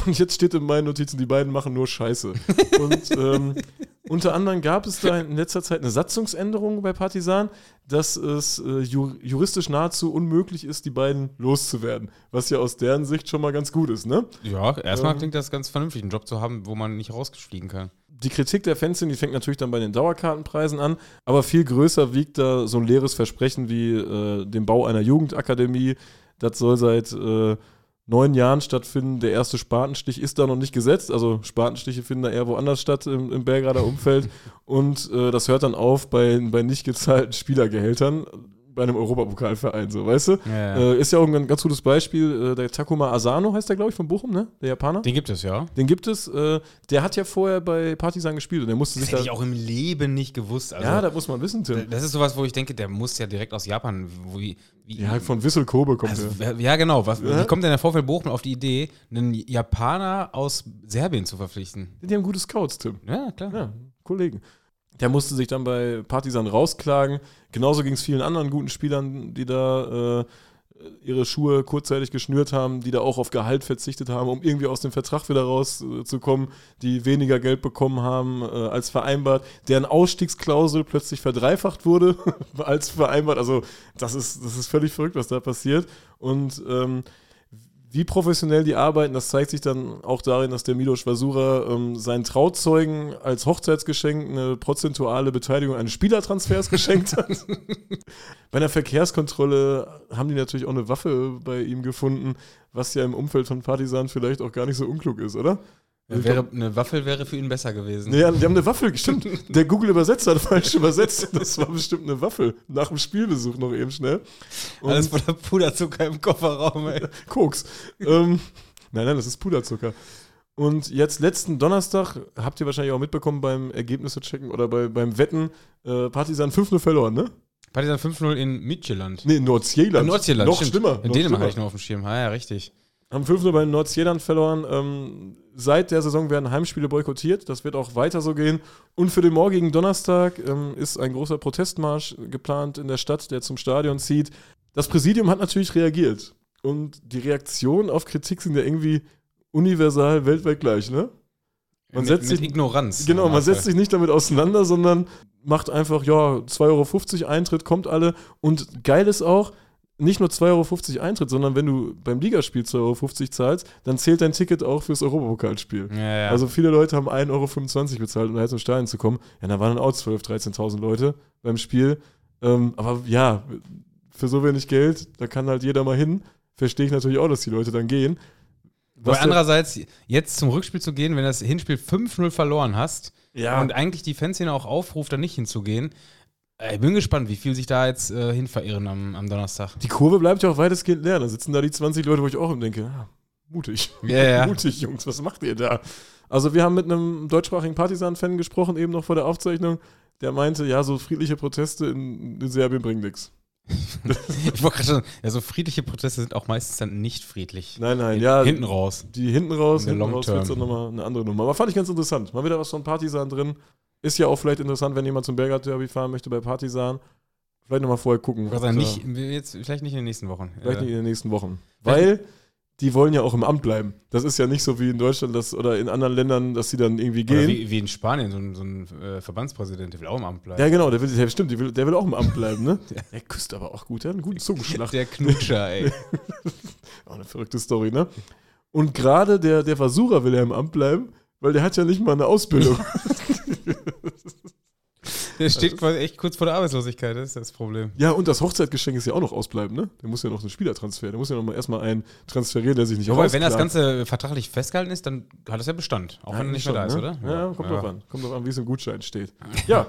und jetzt steht in meinen Notizen, die beiden machen nur Scheiße. und ähm, <laughs> unter anderem gab es da in letzter Zeit eine Satzungsänderung bei Partisan, dass es äh, ju juristisch nahezu unmöglich ist, die beiden loszuwerden. Was ja aus deren Sicht schon mal ganz gut ist, ne? Ja, erstmal Ähm. klingt das ganz vernünftig, einen Job zu haben, wo man nicht rausfliegen kann. die Kritik der Fans, die fängt natürlich dann bei den Dauerkartenpreisen an, aber viel größer wiegt da so ein leeres Versprechen wie äh, den Bau einer Jugendakademie. Das soll seit äh, neun Jahren stattfinden. Der erste Spatenstich ist da noch nicht gesetzt. Also Spatenstiche finden da eher woanders statt im, im Belgrader Umfeld. <laughs> Und äh, das hört dann auf bei, bei nicht gezahlten Spielergehältern bei einem Europapokalverein, so, weißt du? Ja, ja. Äh, ist ja auch ein ganz gutes Beispiel. Äh, der Takuma Asano heißt der, glaube ich, von Bochum, ne? Der Japaner. Den gibt es, ja. Den gibt es. Äh, der hat ja vorher bei Partisan gespielt und der musste Das sich hätte da. ich auch im Leben nicht gewusst. Also, ja, das muss man wissen, Tim. das ist sowas, wo ich denke, der muss ja direkt aus Japan. Wo, wie, Ja, von Wissel Kobe kommt also, der. ja, genau. Was, Ja? Wie kommt denn der Vorfeld Bochum auf die Idee, einen Japaner aus Serbien zu verpflichten? Die haben gute Scouts, Tim. Ja, klar. Ja, Kollegen. Der musste sich dann bei Partisan rausklagen. Genauso ging es vielen anderen guten Spielern, die da äh, ihre Schuhe kurzzeitig geschnürt haben, die da auch auf Gehalt verzichtet haben, um irgendwie aus dem Vertrag wieder rauszukommen, die weniger Geld bekommen haben äh, als vereinbart, deren Ausstiegsklausel plötzlich verdreifacht wurde <laughs> als vereinbart. Also das ist, das ist völlig verrückt, was da passiert. Und ähm, wie professionell die arbeiten, das zeigt sich dann auch darin, dass der Milos Vasura ähm, seinen Trauzeugen als Hochzeitsgeschenk eine prozentuale Beteiligung eines Spielertransfers geschenkt hat. <laughs> bei der Verkehrskontrolle haben die natürlich auch eine Waffe bei ihm gefunden, was ja im Umfeld von Partisan vielleicht auch gar nicht so unklug ist, oder? Ja, wäre, eine Waffel wäre für ihn besser gewesen. Nee, die haben eine Waffel, stimmt. Der Google-Übersetzer hat falsch übersetzt. Das war bestimmt eine Waffel. Nach dem Spielbesuch noch eben schnell. Und Alles voller Puderzucker im Kofferraum, ey. Koks. ähm, nein, nein, das ist Puderzucker. Und jetzt letzten Donnerstag, habt ihr wahrscheinlich auch mitbekommen beim Ergebnisse checken oder bei, beim Wetten, äh, Partisan 5-0 verloren, ne? Partisan 5-0 in Midtjylland. Nee, in Nordsjælland. In Nordsjælland, Noch stimmt. schlimmer. In Dänemark hatte ich noch auf dem Schirm. Ah, ja, richtig. Haben 5-0 bei Nordsjælland verloren. Ähm, seit der Saison werden Heimspiele boykottiert. Das wird auch weiter so gehen. Und für den morgigen Donnerstag ähm, ist ein großer Protestmarsch geplant in der Stadt, der zum Stadion zieht. Das Präsidium hat natürlich reagiert. Und die Reaktionen auf Kritik sind ja irgendwie universal weltweit gleich, ne? Man mit, setzt mit sich- Ignoranz. Genau, man setzt sich nicht damit auseinander, sondern macht einfach, ja, 2,50 Euro Eintritt, kommt alle. Und geil ist auch, nicht nur 2,50 Euro Eintritt, sondern wenn du beim Ligaspiel 2,50 Euro zahlst, dann zählt dein Ticket auch fürs Europapokalspiel. Ja, ja. Also viele Leute haben 1,25 Euro bezahlt, um da jetzt zum Stadion zu kommen. Ja, da waren dann auch 12.000, 13.000 Leute beim Spiel. Ähm, aber ja, für so wenig Geld, da kann halt jeder mal hin. Verstehe ich natürlich auch, dass die Leute dann gehen. Was der- andererseits, jetzt zum Rückspiel zu gehen, wenn du das Hinspiel 5-0 verloren hast Ja. und eigentlich die Fanszene auch aufruft, da nicht hinzugehen, ich bin gespannt, wie viel sich da jetzt äh, hin verirren am, am Donnerstag. Die Kurve bleibt ja auch weitestgehend leer. Da sitzen da die 20 Leute, wo ich auch denke, ah, mutig. Ja, ja. mutig, Jungs, was macht ihr da? Also wir haben mit einem deutschsprachigen Partisan-Fan gesprochen, eben noch vor der Aufzeichnung. Der meinte, ja, so friedliche Proteste in, in Serbien bringen nichts. <laughs> Ich wollte gerade schon, ja, so friedliche Proteste sind auch meistens dann nicht friedlich. Nein, nein, Hin- ja. Hinten raus. Die hinten raus, hinten raus wird Term. dann nochmal eine andere Nummer. Aber fand ich ganz interessant. Mal wieder was von Partisan drin. Ist ja auch vielleicht interessant, wenn jemand zum Belgrad Derby fahren möchte bei Partisan. Vielleicht nochmal vorher gucken. Ob nicht, jetzt, vielleicht nicht in den nächsten Wochen. Vielleicht Äh, nicht in den nächsten Wochen. Vielleicht- Weil die wollen ja auch im Amt bleiben. Das ist ja nicht so wie in Deutschland dass, oder in anderen Ländern, dass sie dann irgendwie gehen. wie, wie in Spanien, so ein, so ein äh, Verbandspräsident, der will auch im Amt bleiben. Ja, genau, der will, der, stimmt, der will, der will auch im Amt bleiben, ne? <laughs> Der küsst aber auch gut, der hat einen guten Zungenschlag. Der Knutscher, ey. <laughs> Auch eine verrückte Story, ne? Und gerade der, der Versucher will ja im Amt bleiben, weil der hat ja nicht mal eine Ausbildung. <laughs> Der steht quasi echt kurz vor der Arbeitslosigkeit, das ist das Problem. ja, und das Hochzeitgeschenk ist ja auch noch ausbleiben, ne? Der muss ja noch einen Spielertransfer, der muss ja noch mal erstmal einen transferieren, der sich nicht Wobei, wenn das. Ganze vertraglich festgehalten ist, dann hat es ja Bestand. Auch Ja, wenn er nicht mehr da ist, ne? oder? Ja, kommt drauf an. Kommt drauf an, wie es im Gutschein steht. Ja,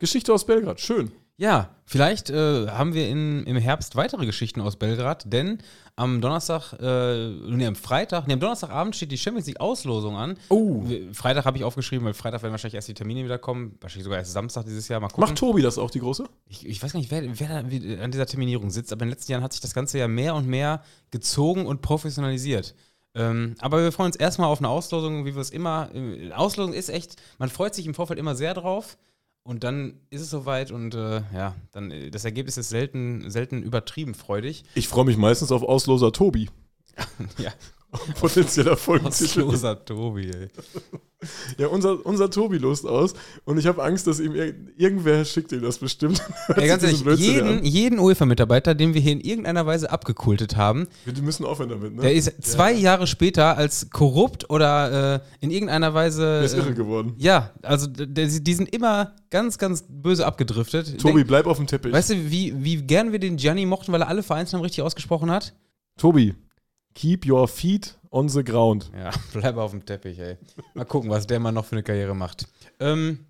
Geschichte aus Belgrad, schön. Ja, vielleicht äh, haben wir in, im Herbst weitere Geschichten aus Belgrad, denn am Donnerstag, äh, nee, am Freitag, nee, am Donnerstagabend steht die Champions League Auslosung an. Oh. Freitag habe ich aufgeschrieben, weil Freitag werden wahrscheinlich erst die Termine wieder kommen. Wahrscheinlich sogar erst Samstag dieses Jahr. Mal gucken. Macht Tobi das auch, die große? Ich, ich weiß gar nicht, wer, wer an dieser Terminierung sitzt, aber in den letzten Jahren hat sich das Ganze ja mehr und mehr gezogen und professionalisiert. Ähm, aber wir freuen uns erstmal auf eine Auslosung, wie wir es immer. Äh, Auslosung ist echt, man freut sich im Vorfeld immer sehr drauf. Und dann ist es soweit und äh, ja, dann äh, das Ergebnis ist selten, selten übertrieben freudig. Ich freue mich meistens auf Ausloser Tobi. <laughs> Ja, <laughs> Potenzieller Folgentitel. Ausloser Tobi, ey. Ja, unser, unser Tobi lost aus und ich habe Angst, dass ihm ir irgendwer schickt ihm das bestimmt. <laughs> Ja, ganz ehrlich, jeden, jeden UEFA-Mitarbeiter, den wir hier in irgendeiner Weise abgekultet haben. Die müssen aufhören damit, ne? der ist zwei Jahre später als korrupt oder äh, in irgendeiner Weise. Der ist irre äh, geworden. Ja, also der, die sind immer ganz, ganz böse abgedriftet. Tobi, Denk, bleib auf dem Teppich. weißt du, wie, wie gern wir den Gianni mochten, weil er alle Vereinsnamen richtig ausgesprochen hat? Tobi, keep your feet on the ground. Ja, <laughs> bleib auf dem Teppich, ey. Mal gucken, was der Mann noch für eine Karriere macht. Ähm,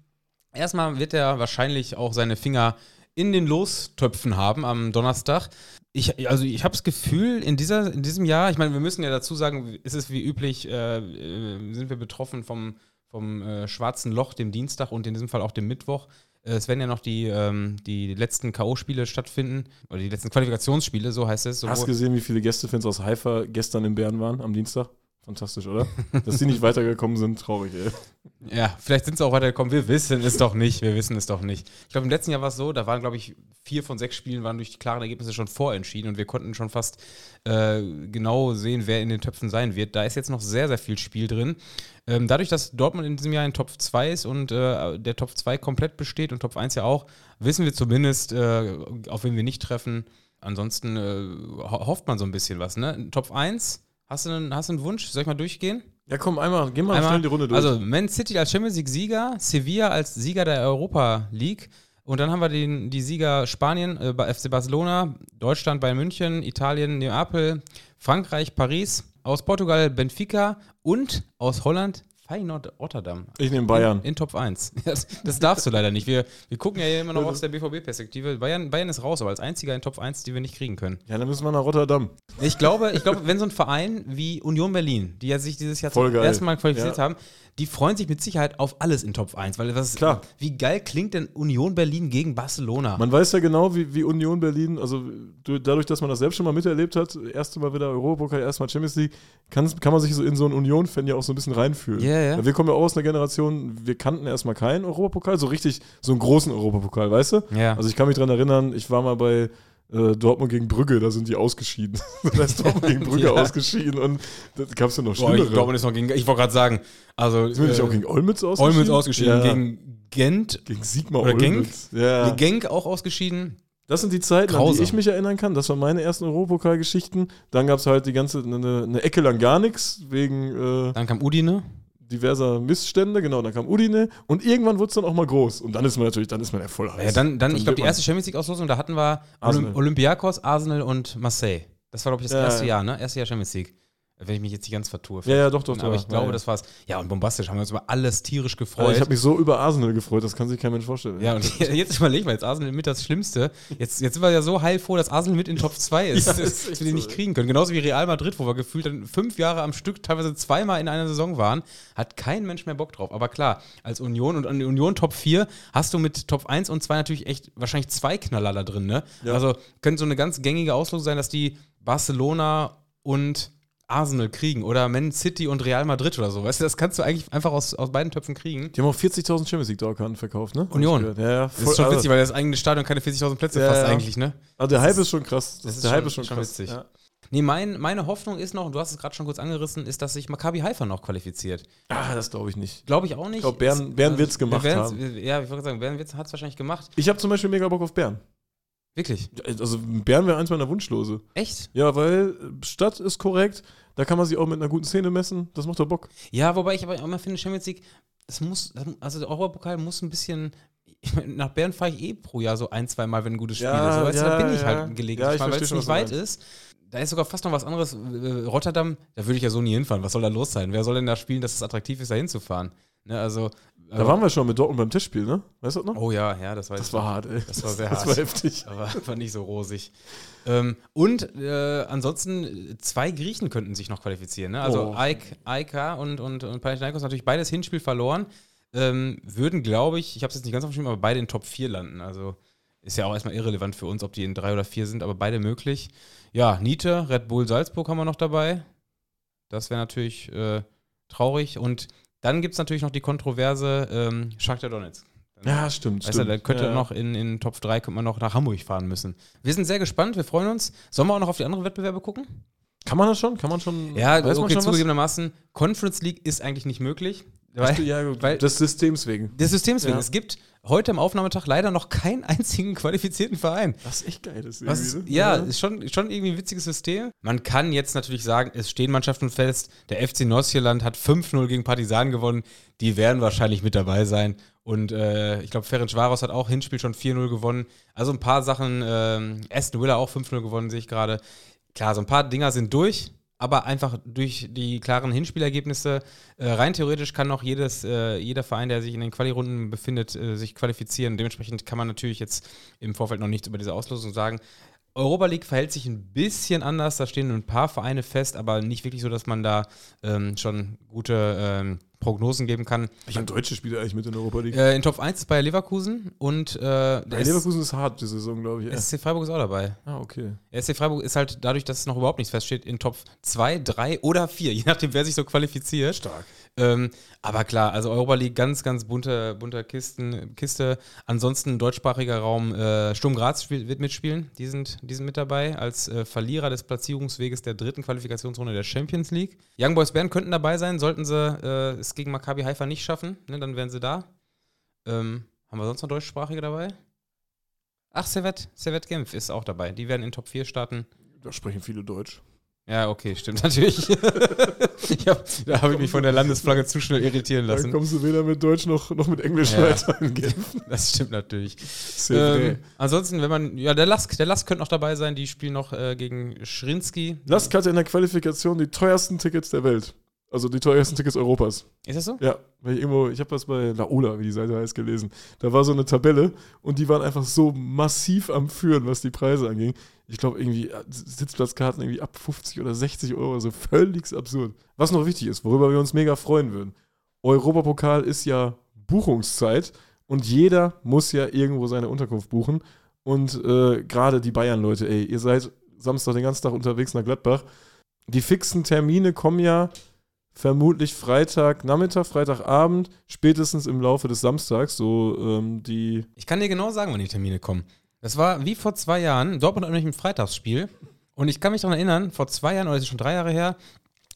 erstmal wird er wahrscheinlich auch seine Finger in den Lostöpfen haben am Donnerstag. Ich, also ich habe das Gefühl, in, dieser, in diesem Jahr, ich meine, wir müssen ja dazu sagen, ist es wie üblich, äh, äh, sind wir betroffen vom, vom äh, schwarzen Loch, dem Dienstag und in diesem Fall auch dem Mittwoch. Es werden ja noch die, ähm, die letzten K.O.-Spiele stattfinden, oder die letzten Qualifikationsspiele, so heißt es. Hast du Sowohl- gesehen, wie viele Gästefans aus Haifa gestern in Bern waren am Dienstag? Fantastisch, oder? Dass die nicht weitergekommen sind, traurig, ey. Ja, vielleicht sind sie auch weitergekommen. Wir wissen es doch nicht. Wir wissen es doch nicht. Ich glaube, im letzten Jahr war es so, da waren, glaube ich, vier von sechs Spielen waren durch die klaren Ergebnisse schon vorentschieden und wir konnten schon fast äh, genau sehen, wer in den Töpfen sein wird. Da ist jetzt noch sehr, sehr viel Spiel drin. Ähm, dadurch, dass Dortmund in diesem Jahr in Top 2 ist und äh, der Top 2 komplett besteht und Top 1 ja auch, wissen wir zumindest, äh, auf wen wir nicht treffen. Ansonsten äh, ho hofft man so ein bisschen was. Ne? Top 1, hast du, einen, hast du einen Wunsch? Soll ich mal durchgehen? Ja, komm, einmal, geh mal Einmal- schnell die Runde durch. Also Man City als Champions League Sieger, Sevilla als Sieger der Europa League und dann haben wir den, die Sieger Spanien äh, bei FC Barcelona, Deutschland bei München, Italien Neapel, Frankreich Paris, aus Portugal Benfica und aus Holland Feyenoord Rotterdam. ich nehme Bayern. In, in Top 1. Das, <laughs> das darfst du leider nicht. Wir, wir gucken ja immer noch aus der BVB-Perspektive. Bayern, Bayern ist raus, aber als einziger in Top 1, die wir nicht kriegen können. Ja, dann müssen wir nach Rotterdam. Ich glaube, ich glaube, wenn so ein Verein wie Union Berlin, die ja sich dieses Jahr Voll zum geil. ersten Mal qualifiziert Ja. haben, die freuen sich mit Sicherheit auf alles in Top 1, weil was Klar. wie geil klingt denn Union Berlin gegen Barcelona? Man weiß ja genau, wie, wie Union Berlin, also du, dadurch, dass man das selbst schon mal miterlebt hat, erste Mal wieder Europapokal, erstmal Champions League, kann, kann man sich so in so einen Union-Fan ja auch so ein bisschen reinfühlen. Ja, ja. Wir kommen ja auch aus einer Generation, wir kannten erstmal keinen Europapokal, so richtig, so einen großen Europapokal, weißt du? ja. Also ich kann mich dran erinnern, ich war mal bei äh, Dortmund gegen Brügge, da sind die ausgeschieden. <laughs> da ist Dortmund gegen Brügge <laughs> Ja. ausgeschieden und da gab es ja noch Boah, ich schlimmere. glaube, ist noch gegen, ich wollte gerade sagen, also sind wir nicht äh, auch gegen Olmütz ausgeschieden? Olmütz ausgeschieden, Ja. gegen Gent, gegen Sigmar oder Genk? Olmütz. Ja. Genk auch ausgeschieden. Das sind die Zeiten, an die Grausam. ich mich erinnern kann. Das waren meine ersten Europapokalgeschichten. Dann gab es halt die ganze, eine, eine Ecke lang gar nichts, wegen äh, Dann kam Udine. Diverser Missstände. Genau, dann kam Udine und irgendwann wurde es dann auch mal groß. Und dann ist man natürlich, dann ist man ja voll heiß. Ja, dann, dann, ich glaube, die erste Champions League-Auslosung, da hatten wir Arsenal. Olymp Olympiakos, Arsenal und Marseille. Das war, glaube ich, das Ja, erste ja. Jahr, ne? Erste Jahr Champions League. Wenn ich mich jetzt nicht ganz vertue. Ja, ja, doch, doch, Aber doch. ich glaube, ja, ja. das war's. Ja, und bombastisch haben wir uns über alles tierisch gefreut. ich habe mich so über Arsenal gefreut, das kann sich kein Mensch vorstellen. ja, und <laughs> jetzt überleg mal, jetzt Arsenal mit das Schlimmste. Jetzt, jetzt sind wir ja so heilfroh, dass Arsenal mit in Top 2 <laughs> ist, Ja, dass ist echt wir die nicht so. kriegen können. Genauso wie Real Madrid, wo wir gefühlt dann fünf Jahre am Stück, teilweise zweimal in einer Saison waren, hat kein Mensch mehr Bock drauf. Aber klar, als Union und an Union Top 4 hast du mit Top 1 und 2 natürlich echt wahrscheinlich zwei Knaller da drin, ne? Ja. Also könnte so eine ganz gängige Auslosung sein, dass die Barcelona und Arsenal kriegen oder Man City und Real Madrid oder so. Weißt du, das kannst du eigentlich einfach aus, aus beiden Töpfen kriegen. Die haben auch 40.000 Champions League Dauerkarten verkauft, ne? Union. Ja, ja, Das voll, ist schon witzig, weil das eigene Stadion keine 40.000 Plätze Ja, fast ja. eigentlich, ne? Also der Hype Das ist schon krass. das ist der schon- Hype ist schon, schon krass. witzig. Ja. Nee, mein, meine Hoffnung ist noch, und du hast es gerade schon kurz angerissen, ist, dass sich Maccabi Haifa noch qualifiziert. Ah, das glaube ich nicht. Glaube ich auch nicht. Ich glaube, Bern, Bern wird es gemacht wir haben. Ja, ich wollte sagen, Bern hat es wahrscheinlich gemacht. Ich habe zum Beispiel mega Bock auf Bern. Wirklich. Also Bern wäre eins meiner Wunschlose. Echt? Ja, weil Stadt ist korrekt, da kann man sich auch mit einer guten Szene messen, das macht doch Bock. Ja, wobei ich aber auch immer finde, Champions League, das muss, also der Europapokal muss ein bisschen. <laughs> Nach Bern fahre ich eh pro Jahr so ein, zwei Mal, wenn ein gutes Spiel Ja, ist. Weißt du, ja, da bin ich ja. halt gelegentlich Ja, weil es nicht weit ist. Da ist sogar fast noch was anderes. Äh, Rotterdam, da würde ich ja so nie hinfahren. Was soll da los sein? Wer soll denn da spielen, dass es attraktiv ist, da hinzufahren? Ne, also. Da waren wir schon mit Dortmund beim Testspiel, ne? Weißt du das noch? Oh ja, ja, das war das war hart, ey. Das war sehr <laughs> Das hart. war heftig. <laughs> aber war nicht so rosig. Ähm, und äh, ansonsten, zwei Griechen könnten sich noch qualifizieren. Ne? Also Oh. AEK, AEK und, und, und Panathinaikos natürlich beides Hinspiel verloren. Ähm, würden, glaube ich, ich habe es jetzt nicht ganz aufgeschrieben, aber beide in Top 4 landen. Also ist ja auch erstmal irrelevant für uns, ob die in 3 oder 4 sind, aber beide möglich. Ja, Niete, Red Bull Salzburg haben wir noch dabei. Das wäre natürlich äh, traurig. Und dann gibt es natürlich noch die Kontroverse ähm, Shakhtar Donetsk. Ja, stimmt, Weißt du, stimmt. da könnte ja. noch in, in Top 3 könnte man noch nach Hamburg fahren müssen. Wir sind sehr gespannt, wir freuen uns. Sollen wir auch noch auf die anderen Wettbewerbe gucken? Kann man das schon? Kann man schon? Ja, weiß man okay, schon was? zugegebenermaßen. Conference League ist eigentlich nicht möglich. Weil, Du, ja, weil- des Systems wegen. des Systems wegen. Ja. Es gibt heute am Aufnahmetag leider noch keinen einzigen <laughs> qualifizierten Verein. Was echt geil ist. Was, ne? ja, ist schon, schon irgendwie ein witziges System. Man kann jetzt natürlich sagen, es stehen Mannschaften fest. Der FC Nordsjælland hat 5-0 gegen Partisan gewonnen. Die werden wahrscheinlich mit dabei sein. Und äh, ich glaube, Ferenc Varos hat auch Hinspiel schon 4-0 gewonnen. Also ein paar Sachen. Ähm, Aston Villa auch 5-0 gewonnen, sehe ich gerade. Klar, so ein paar Dinger sind durch. Aber einfach durch die klaren Hinspielergebnisse, äh, rein theoretisch kann noch jedes, äh, jeder Verein, der sich in den Quali-Runden befindet, äh, sich qualifizieren. Dementsprechend kann man natürlich jetzt im Vorfeld noch nichts über diese Auslosung sagen. Europa League verhält sich ein bisschen anders, da stehen ein paar Vereine fest, aber nicht wirklich so, dass man da ähm, schon gute ähm, Prognosen geben kann. Welcher deutsche Spieler eigentlich mit in der Europa League? Äh, in Top 1 ist Bayer Leverkusen und äh, Bei Leverkusen ist hart die Saison, glaube ich. Ja. SC Freiburg ist auch dabei. Ah, okay. SC Freiburg ist halt dadurch, dass es noch überhaupt nichts feststeht, in Top 2, 3 oder 4, <laughs> je nachdem, wer sich so qualifiziert. Stark. Ähm, aber klar, also Europa League ganz, ganz bunte, bunter Kisten, Kiste. Ansonsten deutschsprachiger Raum, äh, Sturm Graz spiel, wird mitspielen. Die sind, die sind mit dabei als äh, Verlierer des Platzierungsweges der dritten Qualifikationsrunde der Champions League. Young Boys Bern könnten dabei sein, sollten sie äh, es gegen Maccabi Haifa nicht schaffen, ne, dann wären sie da. Ähm, haben wir sonst noch deutschsprachige dabei? Ach, Servet, Servet Genf ist auch dabei. Die werden in Top 4 starten. Da sprechen viele Deutsch. Ja, okay, stimmt <laughs> natürlich. ich hab, da habe ich mich von der Landesflagge zu schnell irritieren Dann lassen. kommst du weder mit Deutsch noch, noch mit Englisch Ja. weiter. <laughs> in Genf. Das stimmt natürlich. Ähm, ansonsten, wenn man, ja, der Lask, der Lask könnte noch dabei sein, die spielen noch äh, gegen Schrinski. Lask hatte in der Qualifikation die teuersten Tickets der Welt. Also die teuersten Tickets Europas. Ist das so? Ja, weil ich irgendwo, ich habe das bei Laola, wie die Seite heißt, gelesen. Da war so eine Tabelle und die waren einfach so massiv am Führen, was die Preise anging. Ich glaube, irgendwie äh, Sitzplatzkarten irgendwie ab 50 oder 60 Euro, so völlig absurd. Was noch wichtig ist, worüber wir uns mega freuen würden. Europapokal ist ja Buchungszeit und jeder muss ja irgendwo seine Unterkunft buchen. Und äh, gerade die Bayern-Leute, ey, ihr seid Samstag den ganzen Tag unterwegs nach Gladbach. Die fixen Termine kommen ja vermutlich Freitag Nachmittag, Freitagabend, spätestens im Laufe des Samstags, so ähm, die. Ich kann dir genau sagen, wann die Termine kommen. Das war wie vor zwei Jahren. Dortmund hat nämlich ein Freitagsspiel. Und ich kann mich daran erinnern, vor zwei Jahren, oder das ist schon drei Jahre her,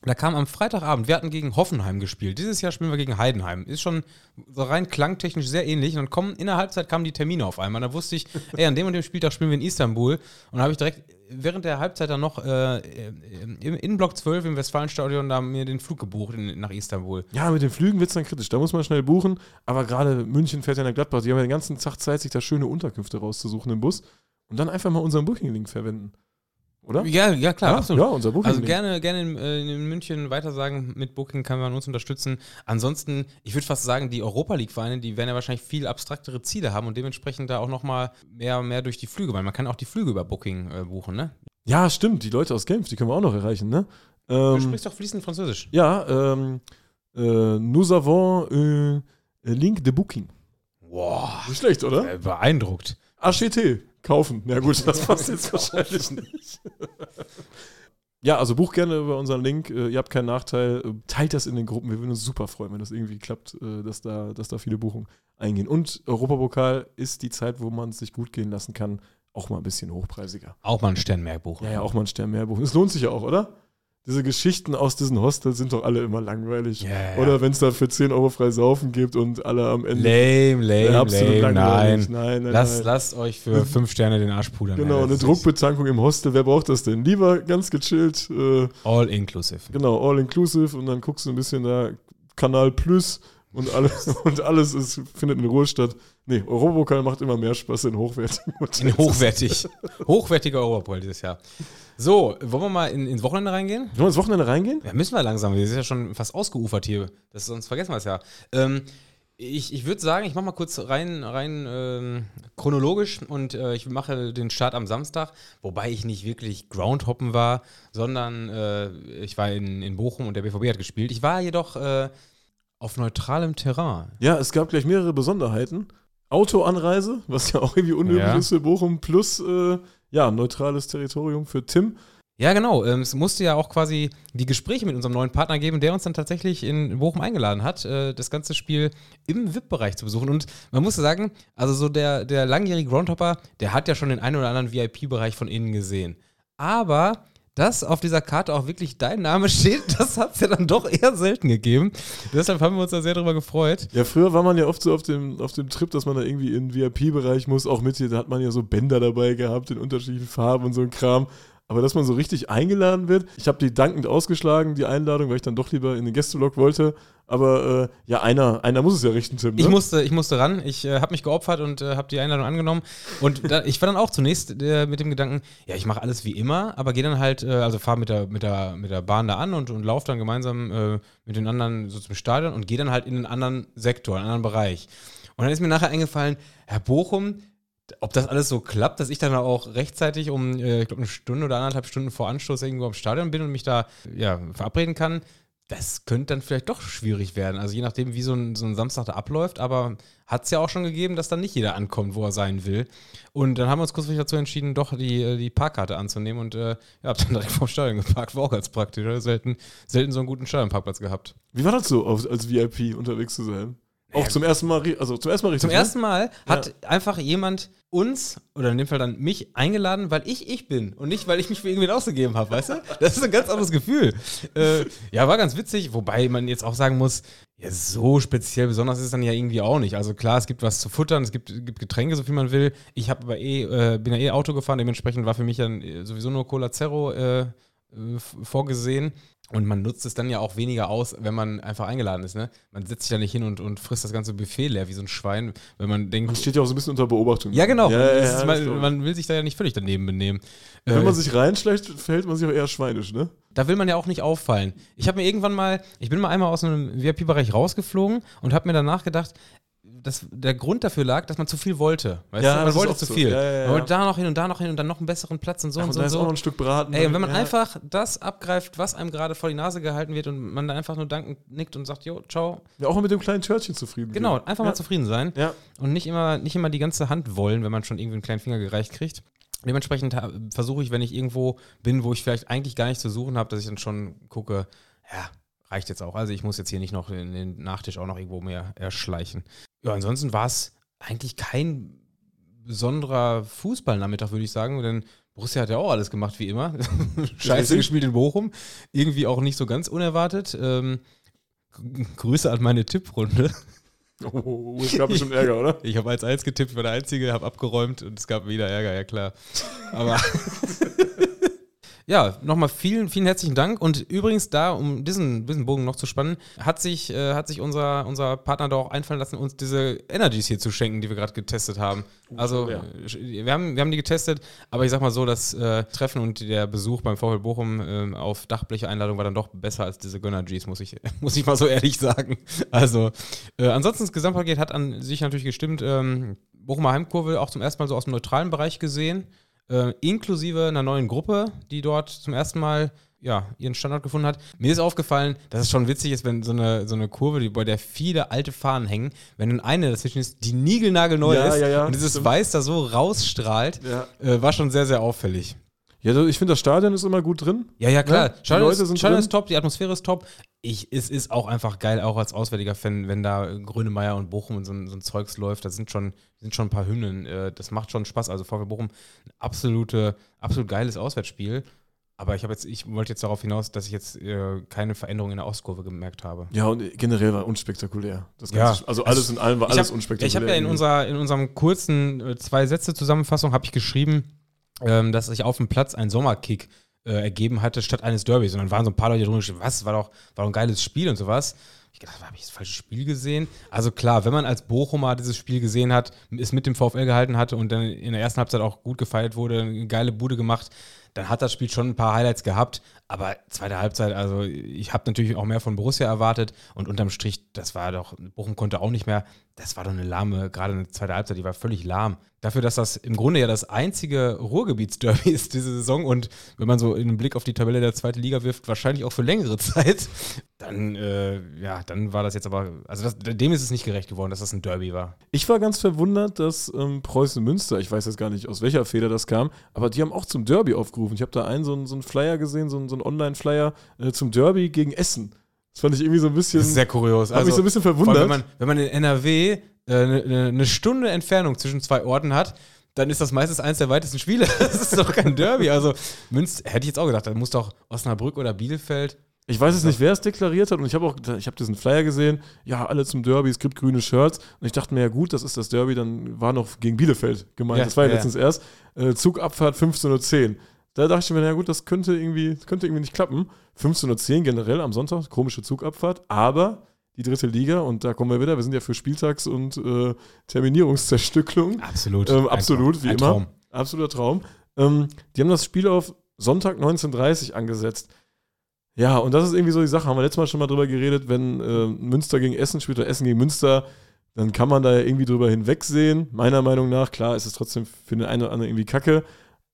da kam am Freitagabend, wir hatten gegen Hoffenheim gespielt. Dieses Jahr spielen wir gegen Heidenheim. Ist schon so rein klangtechnisch sehr ähnlich. Und dann kommen, in der Halbzeit kamen die Termine auf einmal. Da wusste ich, ey, an dem und dem Spieltag spielen wir in Istanbul. Und dann habe ich direkt während der Halbzeit dann noch äh, im Innenblock 12 im Westfalenstadion da mir den Flug gebucht in, nach Istanbul. Ja, mit den Flügen wird es dann kritisch. Da muss man schnell buchen. Aber gerade München fährt ja nach Gladbach. Die haben ja den ganzen Tag Zeit, sich da schöne Unterkünfte rauszusuchen im Bus. Und dann einfach mal unseren Booking-Link verwenden. Oder? Ja, ja, klar, ja, absolut. ja, unser Booking-Link. Also gerne, gerne in, äh, in München weitersagen, mit Booking kann man uns unterstützen. Ansonsten, ich würde fast sagen, die Europa League-Vereine, die werden ja wahrscheinlich viel abstraktere Ziele haben und dementsprechend da auch nochmal mehr, mehr durch die Flüge, weil man kann auch die Flüge über Booking äh, buchen, ne? Ja, stimmt. Die Leute aus Genf, die können wir auch noch erreichen, ne? Du Ähm, sprichst doch fließend Französisch. ja, ähm, äh, nous avons un link de booking. Wow, Nicht schlecht, oder? beeindruckt. HTT kaufen. Ja gut, das <laughs> passt jetzt wahrscheinlich nicht. <laughs> Ja, also buch gerne über unseren Link. Äh, Ihr habt keinen Nachteil. Äh, Teilt das in den Gruppen. Wir würden uns super freuen, wenn das irgendwie klappt, äh, dass da, dass da viele Buchungen eingehen. Und Europapokal ist die Zeit, wo man es sich gut gehen lassen kann. Auch mal ein bisschen hochpreisiger. Auch mal einen Stern mehr buchen. Ja, ja, auch mal einen Stern mehr buchen. Es lohnt sich ja auch, oder? Diese Geschichten aus diesen Hostels sind doch alle immer langweilig. Ja, ja. Oder wenn es da für 10 Euro frei saufen gibt und alle am Ende. Lame, lame, Ja, absolut lame, langweilig. nein. Nein, nein, Lasst, nein. lasst euch für fünf Sterne den Arsch pudern. Genau, ey, eine Druckbetankung im Hostel, wer braucht das denn? Lieber ganz gechillt, äh, All inclusive. genau, all inclusive und dann guckst du ein bisschen da Kanal Plus und alles <laughs> und alles ist, findet in Ruhe statt. Nee, Europokal macht immer mehr Spaß in hochwertigen <laughs> Hotels. In hochwertig. Hochwertiger Europol dieses Jahr. So, wollen wir mal in, ins Wochenende reingehen? Wollen wir ins Wochenende reingehen? Ja, müssen wir langsam. Wir sind ja schon fast ausgeufert hier. Das, sonst vergessen wir es ja. Ähm, ich ich würde sagen, ich mache mal kurz rein, rein ähm, chronologisch und äh, ich mache den Start am Samstag, wobei ich nicht wirklich Groundhoppen war, sondern äh, ich war in, in Bochum und der BVB hat gespielt. Ich war jedoch äh, auf neutralem Terrain. Ja, es gab gleich mehrere Besonderheiten. Autoanreise, was ja auch irgendwie unüblich Ja. ist für Bochum, plus äh, ja, neutrales Territorium für Tim. Ja, genau. Ähm, es musste ja auch quasi die Gespräche mit unserem neuen Partner geben, der uns dann tatsächlich in Bochum eingeladen hat, äh, das ganze Spiel im VIP-Bereich zu besuchen. Und man muss sagen, also so der, der langjährige Groundhopper, der hat ja schon den einen oder anderen VIP-Bereich von innen gesehen. Aber dass auf dieser Karte auch wirklich dein Name <laughs> steht, das hat es ja dann doch eher selten gegeben. Deshalb haben wir uns da sehr drüber gefreut. Ja, früher war man ja oft so auf dem, auf dem Trip, dass man da irgendwie in den VIP-Bereich muss, auch mit hier, da hat man ja so Bänder dabei gehabt in unterschiedlichen Farben und so ein Kram. Aber dass man so richtig eingeladen wird. Ich habe die dankend ausgeschlagen, die Einladung, weil ich dann doch lieber in den Gästeblock wollte. Aber äh, ja, einer, einer muss es ja richten, Tim. Ne? Ich, musste, ich musste ran, ich äh, habe mich geopfert und äh, habe die Einladung angenommen. Und da, ich war dann auch zunächst äh, mit dem Gedanken, ja, ich mache alles wie immer, aber gehe dann halt, äh, also fahre mit der, mit, der, mit der Bahn da an und, und laufe dann gemeinsam äh, mit den anderen so zum Stadion und gehe dann halt in einen anderen Sektor, einen anderen Bereich. Und dann ist mir nachher eingefallen, Herr Bochum, ob das alles so klappt, dass ich dann auch rechtzeitig um, ich glaube, eine Stunde oder anderthalb Stunden vor Anstoß irgendwo am Stadion bin und mich da ja, verabreden kann das könnte dann vielleicht doch schwierig werden. Also je nachdem, wie so ein, so ein Samstag da abläuft, aber hat es ja auch schon gegeben, dass dann nicht jeder ankommt, wo er sein will. Und dann haben wir uns kurzfristig dazu entschieden, doch die, die Parkkarte anzunehmen und äh, ja, hab dann direkt <laughs> vom Stadion geparkt, war auch ganz praktisch. Selten, selten so einen guten Stadionparkplatz gehabt. Wie war das so, als VIP unterwegs zu sein? Auch zum ersten Mal, also zum ersten Mal richtig. Zum ne? ersten Mal hat ja. einfach jemand uns, oder in dem Fall dann mich, eingeladen, weil ich ich bin und nicht, weil ich mich für irgendwen ausgegeben habe, weißt du? Das ist ein ganz anderes Gefühl. Äh, ja, war ganz witzig, wobei man jetzt auch sagen muss, ja, so speziell besonders ist es dann ja irgendwie auch nicht. Also klar, es gibt was zu futtern, es gibt, gibt Getränke, so viel man will. Ich habe aber eh, äh, bin ja eh Auto gefahren, dementsprechend war für mich dann äh, sowieso nur Cola Zero äh, äh vorgesehen. Und man nutzt es dann ja auch weniger aus, wenn man einfach eingeladen ist. Ne? Man setzt sich da nicht hin und, und frisst das ganze Buffet leer wie so ein Schwein, wenn man denkt. Man steht ja auch so ein bisschen unter Beobachtung. Ja, genau. Ja, ja, ja, man, man, will sich da ja nicht völlig daneben benehmen. Wenn äh, man sich reinschleicht, verhält man sich auch eher schweinisch, ne? Da will man ja auch nicht auffallen. Ich habe mir irgendwann mal, ich bin mal einmal aus einem VIP-Bereich rausgeflogen und habe mir danach gedacht, das, der Grund dafür lag, dass man zu viel wollte. Weißt ja, du? Man wollte zu so. viel. Ja, ja, man wollte da noch hin und da noch hin und dann noch einen besseren Platz und so Ach, und, und so. Ist auch noch ein Stück Braten. Ey, und wenn man einfach das abgreift, was einem gerade vor die Nase gehalten wird und man da einfach nur dankend nickt und sagt, jo, ciao. Ja, auch mit dem kleinen Törtchen zufrieden. Genau, einfach mal zufrieden sein. Ja. Und nicht immer, nicht immer die ganze Hand wollen, wenn man schon irgendwie einen kleinen Finger gereicht kriegt. Dementsprechend versuche ich, wenn ich irgendwo bin, wo ich vielleicht eigentlich gar nichts zu suchen habe, dass ich dann schon gucke, ja, reicht jetzt auch. Also ich muss jetzt hier nicht noch in den Nachtisch auch noch irgendwo mehr erschleichen. Ja, ansonsten war es eigentlich kein besonderer Fußballnachmittag, würde ich sagen, denn Borussia hat ja auch alles gemacht wie immer. <laughs> Scheiße gespielt in Bochum. Irgendwie auch nicht so ganz unerwartet. Ähm, Grüße an meine Tipprunde. <laughs> Oh, es gab bestimmt Ärger, oder? Ich habe als eins getippt, war der Einzige, habe abgeräumt und es gab wieder Ärger, ja klar. Aber <laughs> Ja, nochmal vielen, vielen herzlichen Dank. Und übrigens da, um diesen, diesen Bogen noch zu spannen, hat sich, äh, hat sich unser, unser Partner da auch einfallen lassen, uns diese Energies hier zu schenken, die wir gerade getestet haben. Oh, also ja. Wir, haben, wir haben die getestet, aber ich sag mal so, das äh, Treffen und der Besuch beim VfL Bochum äh, auf Dachbleche-Einladung war dann doch besser als diese Gönnergies, muss ich, <laughs> muss ich mal so ehrlich sagen. Also äh, ansonsten das Gesamtpaket hat an sich natürlich gestimmt. Ähm, Bochumer Heimkurve auch zum ersten Mal so aus dem neutralen Bereich gesehen äh, inklusive einer neuen Gruppe, die dort zum ersten Mal ja, ihren Standort gefunden hat. Mir ist aufgefallen, dass es schon witzig ist, wenn so eine, so eine Kurve, die, bei der viele alte Fahnen hängen, wenn dann eine dazwischen ist, die niegelnagelneu ja, ist ja, ja, und dieses stimmt. Weiß da so rausstrahlt, äh, war schon sehr, sehr auffällig. Ja, ich finde, das Stadion ist immer gut drin. Ja, ja, klar. Ne? Stadion, ist, Stadion ist top, die Atmosphäre ist top. Ich, es ist auch einfach geil, auch als auswärtiger Fan, wenn da Grönemeyer und Bochum und so, so ein Zeugs läuft. Da sind schon, sind schon ein paar Hymnen. Äh, das macht schon Spaß. Also VfB Bochum, ein absolute, absolut geiles Auswärtsspiel. Aber ich jetzt, ich wollte jetzt darauf hinaus, dass ich jetzt äh, keine Veränderung in der Ostkurve gemerkt habe. Ja, und generell war unspektakulär. Das Ganze, ja. Also alles in allem war alles hab, unspektakulär. Ich habe ja in, unserer, in unserem kurzen äh, zwei Sätze Zusammenfassung habe ich geschrieben, ähm, dass sich auf dem Platz ein Sommerkick äh, ergeben hatte statt eines Derbys. Und dann waren so ein paar Leute drunter, was, war doch, war doch ein geiles Spiel und sowas. Ich dachte, habe ich das falsche Spiel gesehen? Also klar, wenn man als Bochumer dieses Spiel gesehen hat, es mit dem VfL gehalten hatte und dann in der ersten Halbzeit auch gut gefeiert wurde, eine geile Bude gemacht, dann hat das Spiel schon ein paar Highlights gehabt. Aber zweite Halbzeit, also ich habe natürlich auch mehr von Borussia erwartet und unterm Strich, das war doch, Bochum konnte auch nicht mehr, das war doch eine lahme, gerade eine zweite Halbzeit, die war völlig lahm. Dafür, dass das im Grunde ja das einzige Ruhrgebietsderby <laughs> ist diese Saison und wenn man so einen Blick auf die Tabelle der zweiten Liga wirft, wahrscheinlich auch für längere <laughs> Zeit, dann, äh, ja, dann war das jetzt aber, also das, dem ist es nicht gerecht geworden, dass das ein Derby war. Ich war ganz verwundert, dass ähm, Preußen Münster, ich weiß jetzt gar nicht, aus welcher Feder das kam, aber die haben auch zum Derby aufgerufen. Ich habe da einen, so einen, so einen Flyer gesehen, so einen, so einen Online-Flyer äh, zum Derby gegen Essen. Das fand ich irgendwie so ein bisschen. Das ist sehr kurios. Hat also, mich so ein bisschen verwundert. Wenn man, wenn man in NRW eine, äh, eine Stunde Entfernung zwischen zwei Orten hat, dann ist das meistens eines der weitesten Spiele. <laughs> Das ist doch kein Derby. Also Münster, hätte ich jetzt auch gedacht, da muss doch Osnabrück oder Bielefeld. Ich weiß es nicht, wer es deklariert hat und ich habe auch, ich habe diesen Flyer gesehen, ja, alle zum Derby, es gibt grüne Shirts und ich dachte mir, ja gut, das ist das Derby, dann war noch gegen Bielefeld gemeint, ja, das war ja, ja letztens erst, äh, Zugabfahrt 15.10 Uhr. Da dachte ich mir, na gut, das könnte irgendwie, könnte irgendwie nicht klappen. 15.10 Uhr generell am Sonntag, komische Zugabfahrt, aber die dritte Liga und da kommen wir wieder, wir sind ja für Spieltags- und äh, Terminierungszerstückelung. Absolut. Ähm, absolut, Ein wie Traum. immer. Traum. Absoluter Traum. Ähm, die haben das Spiel auf Sonntag 19.30 angesetzt. Ja, und das ist irgendwie so die Sache. Haben wir letztes Mal schon mal drüber geredet, wenn äh, Münster gegen Essen spielt oder Essen gegen Münster, dann kann man da ja irgendwie drüber hinwegsehen. Meiner Meinung nach, klar, ist es trotzdem für den einen oder anderen irgendwie kacke.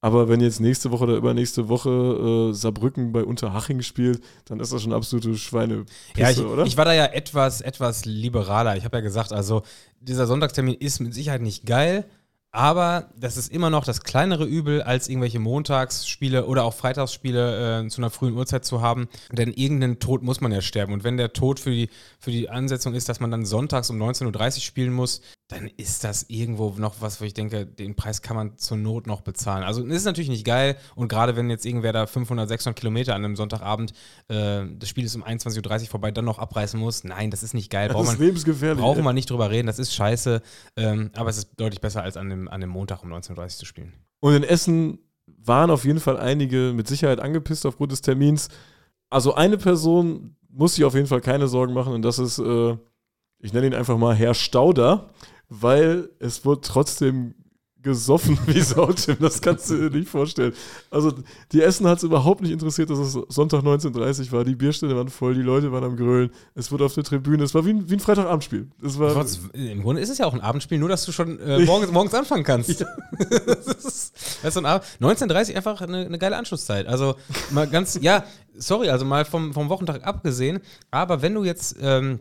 Aber wenn jetzt nächste Woche oder übernächste Woche äh, Saarbrücken bei Unterhaching spielt, dann ist das schon absolute Schweinepisse, Ja, ich, oder? ich war da ja etwas, etwas liberaler. Ich habe ja gesagt, also dieser Sonntagstermin ist mit Sicherheit nicht geil, aber das ist immer noch das kleinere Übel, als irgendwelche Montagsspiele oder auch Freitagsspiele äh, zu einer frühen Uhrzeit zu haben. Denn irgendeinen Tod muss man ja sterben. Und wenn der Tod für die, für die Ansetzung ist, dass man dann sonntags um 19.30 Uhr spielen muss, dann ist das irgendwo noch was, wo ich denke, den Preis kann man zur Not noch bezahlen. Also das ist natürlich nicht geil und gerade wenn jetzt irgendwer da 500, 600 Kilometer an einem Sonntagabend, äh, das Spiel ist um 21.30 Uhr vorbei, dann noch abreißen muss, nein, das ist nicht geil. das Braucht ist man, lebensgefährlich. brauchen wir nicht drüber reden, das ist scheiße, ähm, aber es ist deutlich besser als an dem, an dem Montag um 19.30 Uhr zu spielen. Und in Essen waren auf jeden Fall einige mit Sicherheit angepisst aufgrund des Termins. Also eine Person muss sich auf jeden Fall keine Sorgen machen und das ist, äh, ich nenne ihn einfach mal Herr Stauder, weil es wird trotzdem gesoffen <laughs> wie Sau, Tim. Das kannst du dir nicht vorstellen. Also die Essen hat es überhaupt nicht interessiert, dass es Sonntag 19.30 Uhr war. Die Bierstände waren voll, die Leute waren am Grölen. Es wurde auf der Tribüne, es war wie ein, wie ein Freitagabendspiel. Es war, Trotz, Im Grunde ist es ja auch ein Abendspiel, nur dass du schon äh, <laughs> morgens, morgens anfangen kannst. <laughs> das ist, das ist 19.30 einfach eine, eine geile Anschlusszeit. Also mal ganz, ja, sorry, also mal vom, vom Wochentag abgesehen, aber wenn du jetzt ähm,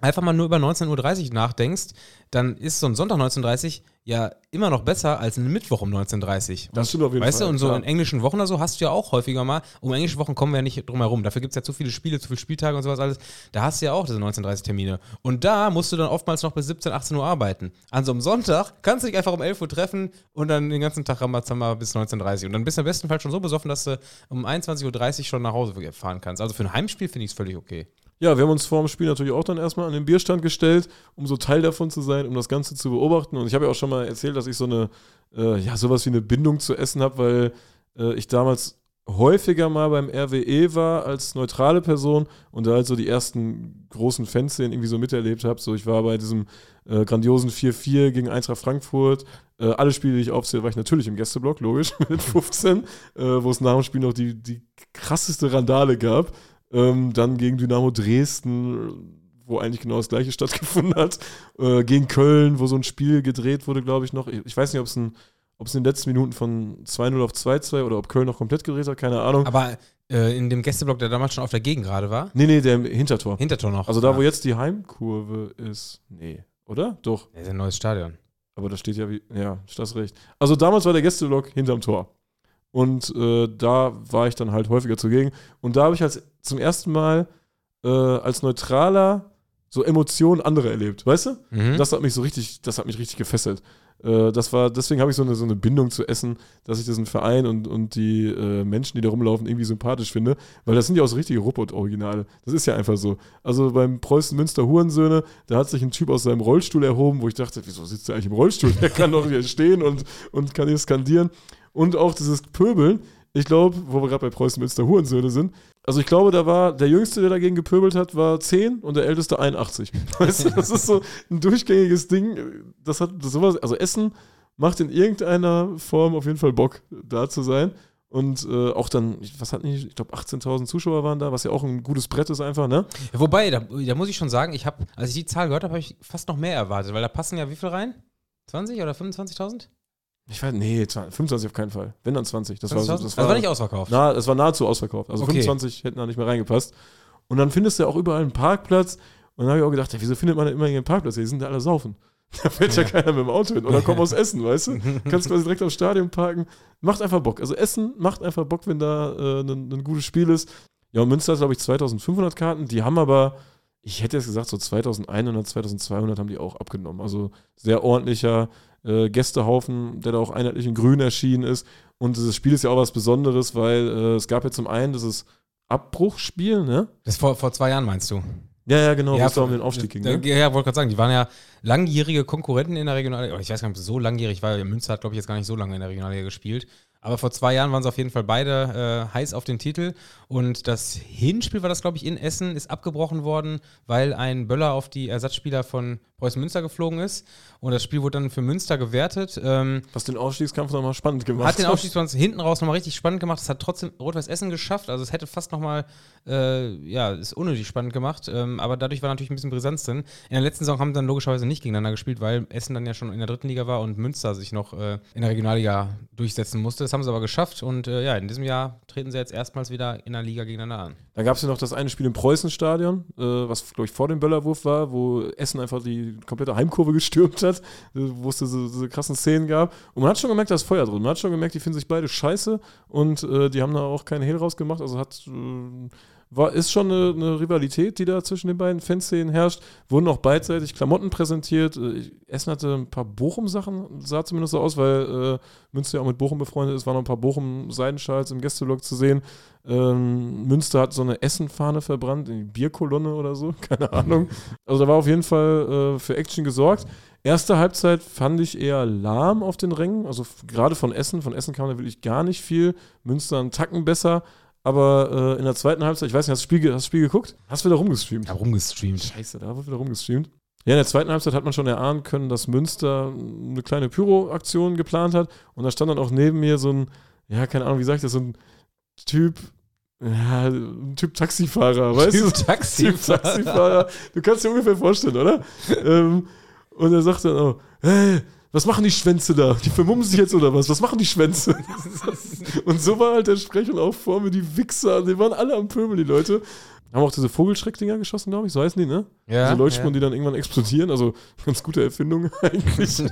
einfach mal nur über 19.30 Uhr nachdenkst, dann ist so ein Sonntag 19.30 Uhr ja immer noch besser als ein Mittwoch um 19.30 Uhr. Das stimmt auf jeden weißt Fall, du, und so klar. in englischen Wochen oder so hast du ja auch häufiger mal, um englische Wochen kommen wir ja nicht drum herum. Dafür gibt es ja zu viele Spiele, zu viele Spieltage und sowas alles. Da hast du ja auch diese 19.30 Termine. Und da musst du dann oftmals noch bis 17, 18 Uhr arbeiten. An so einem Sonntag kannst du dich einfach um 11 Uhr treffen und dann den ganzen Tag Rambazamba bis 19.30 Uhr. Und dann bist du im besten Fall schon so besoffen, dass du um 21.30 Uhr schon nach Hause fahren kannst. Also für ein Heimspiel finde ich es völlig okay. Ja, wir haben uns vor dem Spiel natürlich auch dann erstmal an den Bierstand gestellt, um so Teil davon zu sein, um das Ganze zu beobachten. Und ich habe ja auch schon mal erzählt, dass ich so eine, äh, ja, sowas wie eine Bindung zu Essen habe, weil äh, ich damals häufiger mal beim RWE war als neutrale Person und da halt so die ersten großen Fanszenen irgendwie so miterlebt habe. So, ich war bei diesem äh, grandiosen 4-4 gegen Eintracht Frankfurt. Äh, alle Spiele, die ich aufzähle, war ich natürlich im Gästeblock, logisch, <laughs> mit 15, äh, wo es nach dem Spiel noch die, die krasseste Randale gab. Ähm, dann gegen Dynamo Dresden, wo eigentlich genau das gleiche <laughs> stattgefunden hat. Äh, gegen Köln, wo so ein Spiel gedreht wurde, glaube ich, noch. Ich, weiß nicht, ob es ein, ob es in den letzten Minuten von 2-0 auf 2-2 oder ob Köln noch komplett gedreht hat, keine Ahnung. Aber äh, in dem Gästeblock, der damals schon auf der Gegend gerade war, nee, nee, der im Hintertor. Hintertor noch. Also da, wo ja. jetzt die Heimkurve ist. Nee, oder? Doch. Das ist ein neues Stadion. Aber da steht ja wie. Ja, das recht. Also damals war der Gästeblock hinterm Tor. Und äh, da war ich dann halt häufiger zugegen. Und da habe ich als zum ersten Mal äh, als Neutraler so Emotionen anderer erlebt, weißt du? Mhm. Das hat mich so richtig, das hat mich richtig gefesselt. Äh, das war, deswegen habe ich so eine, so eine Bindung zu Essen, dass ich diesen Verein und, und die äh, Menschen, die da rumlaufen, irgendwie sympathisch finde. Weil das sind ja auch so richtige Robot-Originale. Das ist ja einfach so. Also beim Preußen Münster Hurensöhne, da hat sich ein Typ aus seinem Rollstuhl erhoben, wo ich dachte, wieso sitzt er eigentlich im Rollstuhl? Der kann doch hier stehen und, und kann hier skandieren. Und auch dieses Pöbeln. Ich glaube, wo wir gerade bei Preußen Münster Hurensöhne sind, also ich glaube, da war der Jüngste, der dagegen gepöbelt hat, war 10 und der Älteste 81. <laughs> Weißt du, das ist so ein durchgängiges Ding. Das hat sowas, also Essen macht in irgendeiner Form auf jeden Fall Bock, da zu sein. Und äh, auch dann, was hatten die, ich glaube 18.000 Zuschauer waren da, was ja auch ein gutes Brett ist einfach, ne? Ja, wobei, da, da muss ich schon sagen, ich habe, als ich die Zahl gehört habe, habe ich fast noch mehr erwartet, weil da passen ja wie viel rein? 20 oder 25.000? Ich weiß, nee, 20, 25 auf keinen Fall. Wenn dann 20. Das war, so- 20.000? das Also war, war nicht ausverkauft. Na, es war nahezu ausverkauft. Also Okay. 25 hätten da nicht mehr reingepasst. Und dann findest du ja auch überall einen Parkplatz. Und dann habe ich auch gedacht, ja, wieso findet man da immer einen Parkplatz? Die sind da alle saufen. <laughs> Da fährt ja, Ja. keiner mit dem Auto hin. Oder kommt aus Essen, weißt du? <laughs> Kannst quasi direkt aufs Stadion parken. Macht einfach Bock. Also Essen macht einfach Bock, wenn da äh, ein, ein gutes Spiel ist. Ja, und Münster hat, glaube ich, 2500 Karten. Die haben aber, ich hätte jetzt gesagt, so 2100, 2200 haben die auch abgenommen. Also sehr ordentlicher äh, Gästehaufen, der da auch einheitlich in grün erschienen ist. Und dieses Spiel ist ja auch was Besonderes, weil äh, es gab ja zum einen dieses Abbruchspiel, ne? Das vor, vor zwei Jahren meinst du? Ja, ja, genau, wo es da um den Aufstieg ging. Ne? Ja, ja, wollte gerade sagen, die waren ja langjährige Konkurrenten in der Regionalliga. Ich weiß gar nicht, ob es so langjährig war. Münster hat, glaube ich, jetzt gar nicht so lange in der Regionalliga gespielt. Aber vor zwei Jahren waren sie auf jeden Fall beide äh, heiß auf den Titel. Und das Hinspiel war das, glaube ich, in Essen, ist abgebrochen worden, weil ein Böller auf die Ersatzspieler von Preußen Münster geflogen ist. Und das Spiel wurde dann für Münster gewertet. Ähm, Was den Aufstiegskampf nochmal spannend gemacht hat. den Aufstiegskampf hinten raus nochmal richtig spannend gemacht. Es hat trotzdem Rot-Weiß Essen geschafft. Also es hätte fast nochmal, äh, ja, ist unnötig spannend gemacht. Ähm, aber dadurch war natürlich ein bisschen Brisanz drin. In der letzten Saison haben sie dann logischerweise nicht gegeneinander gespielt, weil Essen dann ja schon in der dritten Liga war und Münster sich noch äh, in der Regionalliga durchsetzen musste. Das haben sie aber geschafft. Und äh, ja, in diesem Jahr treten sie jetzt erstmals wieder in der Liga gegeneinander an. Da gab es ja noch das eine Spiel im Preußenstadion, äh, was, glaube ich, vor dem Böllerwurf war, wo Essen einfach die komplette Heimkurve <laughs> gestürmt hat, wo es diese, diese, krassen Szenen gab. Und man hat schon gemerkt, da ist Feuer drin. Man hat schon gemerkt, die finden sich beide scheiße und äh, die haben da auch keinen Hehl rausgemacht. Also hat äh, war, ist schon eine, eine, Rivalität, die da zwischen den beiden Fanszenen herrscht. Wurden auch beidseitig Klamotten präsentiert. Äh, Essen hatte ein paar Bochum-Sachen, sah zumindest so aus, weil äh, Münster ja auch mit Bochum befreundet ist, waren noch ein paar Bochum-Seidenschals im Gästelog zu sehen. Ähm, Münster hat so eine Essen-Fahne verbrannt, in die Bierkolonne oder so, <laughs> keine Ahnung. Also da war auf jeden Fall äh, für Action gesorgt. Erste Halbzeit fand ich eher lahm auf den Rängen, also gerade von Essen. Von Essen kam da wirklich gar nicht viel. Münster einen Tacken besser. Aber äh, in der zweiten Halbzeit, ich weiß nicht, hast du das Spiel, hast das Spiel geguckt? Hast du wieder rumgestreamt? Ich hab rumgestreamt. Scheiße, da wird wieder rumgestreamt. Ja, in der zweiten Halbzeit hat man schon erahnen können, dass Münster eine kleine Pyro-Aktion geplant hat. Und da stand dann auch neben mir so ein, ja, keine Ahnung, wie sag ich das, so ein Typ, ja, ein Typ Taxifahrer, weißt typ du? Taxifahrer. Typ Taxifahrer. Du kannst dir ungefähr vorstellen, oder? ähm, und er sagt dann auch, hey, was machen die Schwänze da? Die vermummen sich jetzt oder was? Was machen die Schwänze? <laughs> und so war halt der Sprechung auch vor mir, die Wichser, die waren alle am Pöbel, die Leute. Haben auch diese Vogelschreckdinger geschossen, glaube ich, so heißen die, ne? Ja. Diese Leuchtspunen, ja. die dann irgendwann explodieren, also ganz gute Erfindung <laughs> eigentlich.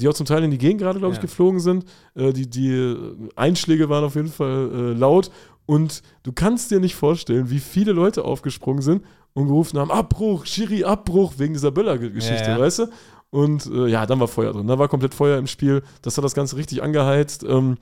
die auch zum Teil in die Gegend gerade, glaube ich, ja. geflogen sind. Äh, die, die Einschläge waren auf jeden Fall äh, laut und du kannst dir nicht vorstellen, wie viele Leute aufgesprungen sind und gerufen haben: Abbruch, Schiri, Abbruch, wegen dieser Böller-Geschichte, ja, weißt du? Und äh, ja, dann war Feuer drin. Da war komplett Feuer im Spiel. Das hat das Ganze richtig angeheizt. Ähm,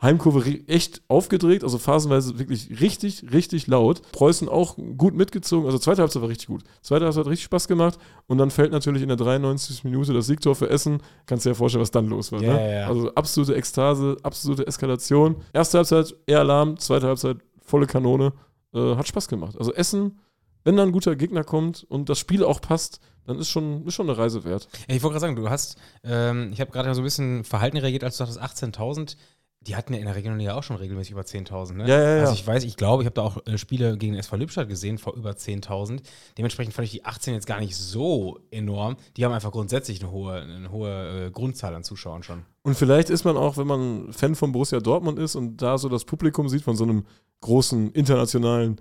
Heimkurve echt aufgedreht, also phasenweise wirklich richtig, richtig laut. Preußen auch gut mitgezogen, also zweite Halbzeit war richtig gut. Zweite Halbzeit hat richtig Spaß gemacht und dann fällt natürlich in der 93. Minute das Siegtor für Essen. Kannst du dir ja vorstellen, was dann los war. Ja, ne? ja. Also absolute Ekstase, absolute Eskalation. Erste Halbzeit eher Alarm, zweite Halbzeit volle Kanone. Äh, hat Spaß gemacht. Also Essen, wenn da ein guter Gegner kommt und das Spiel auch passt, dann ist schon, ist schon eine Reise wert. Ja, ich wollte gerade sagen, du hast, ähm, ich habe gerade so ein bisschen verhalten reagiert, als du sagtest 18.000. Die hatten ja in der Regionalliga auch schon regelmäßig über 10.000. Ne? Ja, ja, ja. Also ich weiß, ich glaube, ich habe da auch äh, Spiele gegen SV Lippstadt gesehen vor über 10.000. Dementsprechend fand ich die 18 jetzt gar nicht so enorm. Die haben einfach grundsätzlich eine hohe, eine hohe äh, Grundzahl an Zuschauern schon. Und vielleicht ist man auch, wenn man Fan von Borussia Dortmund ist und da so das Publikum sieht von so einem großen internationalen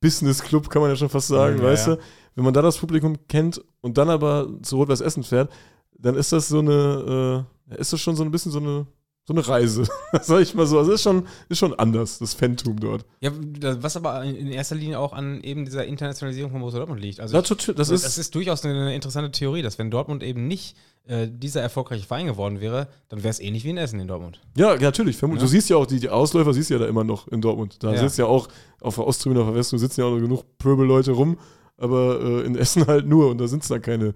Business Club, kann man ja schon fast sagen, ja, weißt ja. du? Wenn man da das Publikum kennt und dann aber zu Rot-Weiß Essen fährt, dann ist das so eine, äh, ist das schon so ein bisschen so eine, so eine Reise, <laughs> sag ich mal so. Also ist schon, ist schon anders, das Fantum dort. Ja, was aber in erster Linie auch an eben dieser Internationalisierung von Borussia Dortmund liegt. Also das, ich, das, ist, das ist durchaus eine interessante Theorie, dass wenn Dortmund eben nicht äh, dieser erfolgreiche Verein geworden wäre, dann wäre es ähnlich wie in Essen in Dortmund. Ja, natürlich. Ja. Du siehst ja auch, die, die, Ausläufer siehst du ja da immer noch in Dortmund. Da ja. sitzt ja auch auf der Osttribüne, auf der Westtribüne sitzen ja auch noch genug Pöbelleute rum aber äh, in Essen halt nur und da sind es dann keine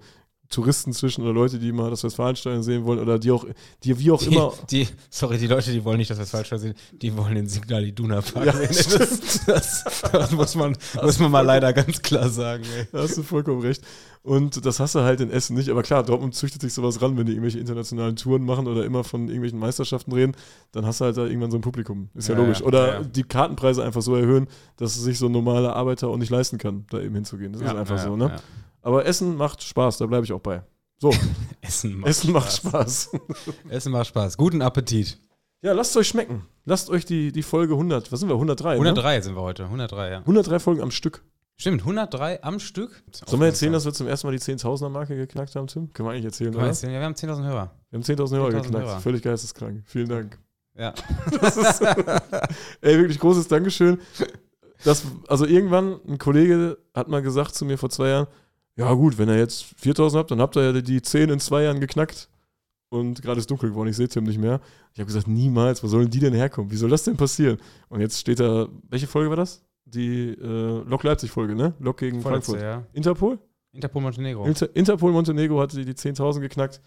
Touristen zwischen oder Leute, die mal das Westfalenstadion sehen wollen oder die auch, die wie auch die, immer. Die, sorry, die Leute, die wollen nicht das Westfalenstadion sehen, die wollen den Signal Iduna Park ja, sehen. Das, das, das, muss, man, muss man mal leider ganz klar sagen. Ey. Da hast du vollkommen recht. Und das hast du halt in Essen nicht. Aber klar, Dortmund züchtet sich sowas ran, wenn die irgendwelche internationalen Touren machen oder immer von irgendwelchen Meisterschaften reden, dann hast du halt da irgendwann so ein Publikum. Ist ja, ja logisch. Oder ja, ja. die Kartenpreise einfach so erhöhen, dass sich so ein normaler Arbeiter auch nicht leisten kann, da eben hinzugehen. Das ist einfach so, ne? Aber Essen macht Spaß, da bleibe ich auch bei. So. <laughs> Essen macht Essen Macht Spaß. <laughs> Essen macht Spaß. Guten Appetit. Ja, lasst euch schmecken. Lasst euch die, die Folge 100, was sind wir, 103? 103 ne? sind wir heute, 103, ja. 103 Folgen am Stück. Stimmt, 103 am Stück. Sollen wir erzählen, dass wir zum ersten Mal die 10.000er Marke geknackt haben, Tim? Können wir eigentlich erzählen, oder? Erzählen? Ja, wir haben 10.000 Hörer. Wir haben 10.000 Hörer 10 geknackt. Hörer. Völlig geisteskrank. Vielen Dank. Ja. Ist, <laughs> ey, wirklich großes Dankeschön. Das, also irgendwann, ein Kollege hat mal gesagt zu mir vor zwei Jahren, ja gut, wenn ihr jetzt 4000 habt, dann habt ihr ja die 10 in zwei Jahren geknackt. Und gerade ist dunkel geworden, ich sehe Tim nicht mehr. Ich habe gesagt, niemals, wo sollen die denn herkommen? Wie soll das denn passieren? Und jetzt steht da, welche Folge war das? Die äh, Lok Leipzig-Folge, ne? Lok gegen Vorletzte, Frankfurt. Ja. Interpol? Interpol Montenegro. Inter Interpol Montenegro hatte die 10.000 geknackt.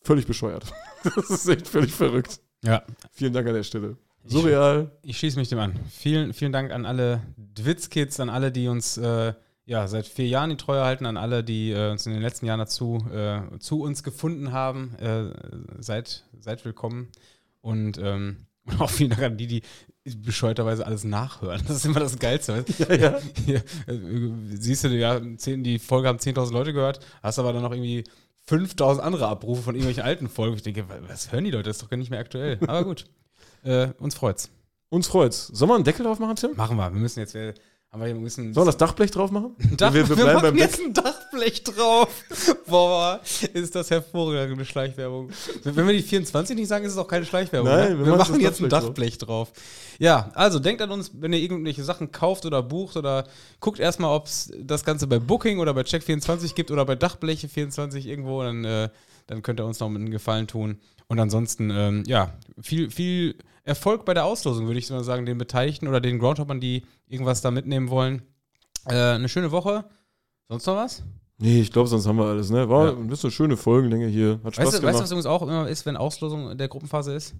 Völlig bescheuert. <laughs> das ist echt völlig verrückt. Ja. Vielen Dank an der Stelle. Surreal. Ich, ich schließe mich dem an. Vielen, vielen Dank an alle Dwitz-Kids, an alle, die uns äh, ja, seit vier Jahren die Treue halten, an alle, die äh, uns in den letzten Jahren dazu äh, zu uns gefunden haben. Äh, seid, seid willkommen. Und, ähm, <laughs> und auch vielen Dank an die, die bescheuerterweise alles nachhören. Das ist immer das Geilste. <laughs> Ja, ja. <laughs> Hier, äh, siehst du, ja, zehn, die Folge haben 10.000 Leute gehört, hast aber dann noch irgendwie 5.000 andere Abrufe von irgendwelchen alten Folgen. Ich denke, was hören die Leute? Das ist doch gar nicht mehr aktuell. Aber gut, äh, uns freut's. Uns freut's. Sollen wir einen Deckel drauf machen, Tim? Machen wir. Wir müssen jetzt, wir, haben wir bisschen. Sollen wir das Dachblech drauf machen? <laughs> Dach, wir, wir, wir machen jetzt ein Dachblech drauf. <laughs> Boah, ist das hervorragende Schleichwerbung. Wenn wir die 24 nicht sagen, ist es auch keine Schleichwerbung. Nein, ne? wir wir machen jetzt ein Dachblech Dachblech drauf. Ja, also denkt an uns, wenn ihr irgendwelche Sachen kauft oder bucht oder guckt erstmal, ob es das Ganze bei Booking oder bei Check24 gibt oder bei Dachbleche24 irgendwo, dann, äh, dann könnt ihr uns noch einen Gefallen tun. Und ansonsten, ähm, ja, viel, viel Erfolg bei der Auslosung, würde ich mal sagen, den Beteiligten oder den Groundhoppern, die irgendwas da mitnehmen wollen. Äh, eine schöne Woche. Sonst noch was? Nee, ich glaube, sonst haben wir alles, ne? War Ja. ein bisschen schöne Folgenlänge hier. Hat Spaß Weißt du, gemacht. weißt du, was übrigens auch immer ist, wenn Auslosung der Gruppenphase ist?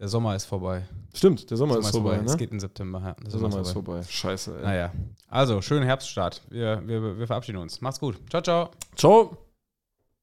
Der Sommer ist vorbei. Stimmt, der Sommer, ist vorbei, Es ne? geht in September. Ja. Der Sommer ist vorbei. Scheiße, ey. Naja. Also, schönen Herbststart. Wir, wir, wir verabschieden uns. Macht's gut. Ciao, ciao. Ciao.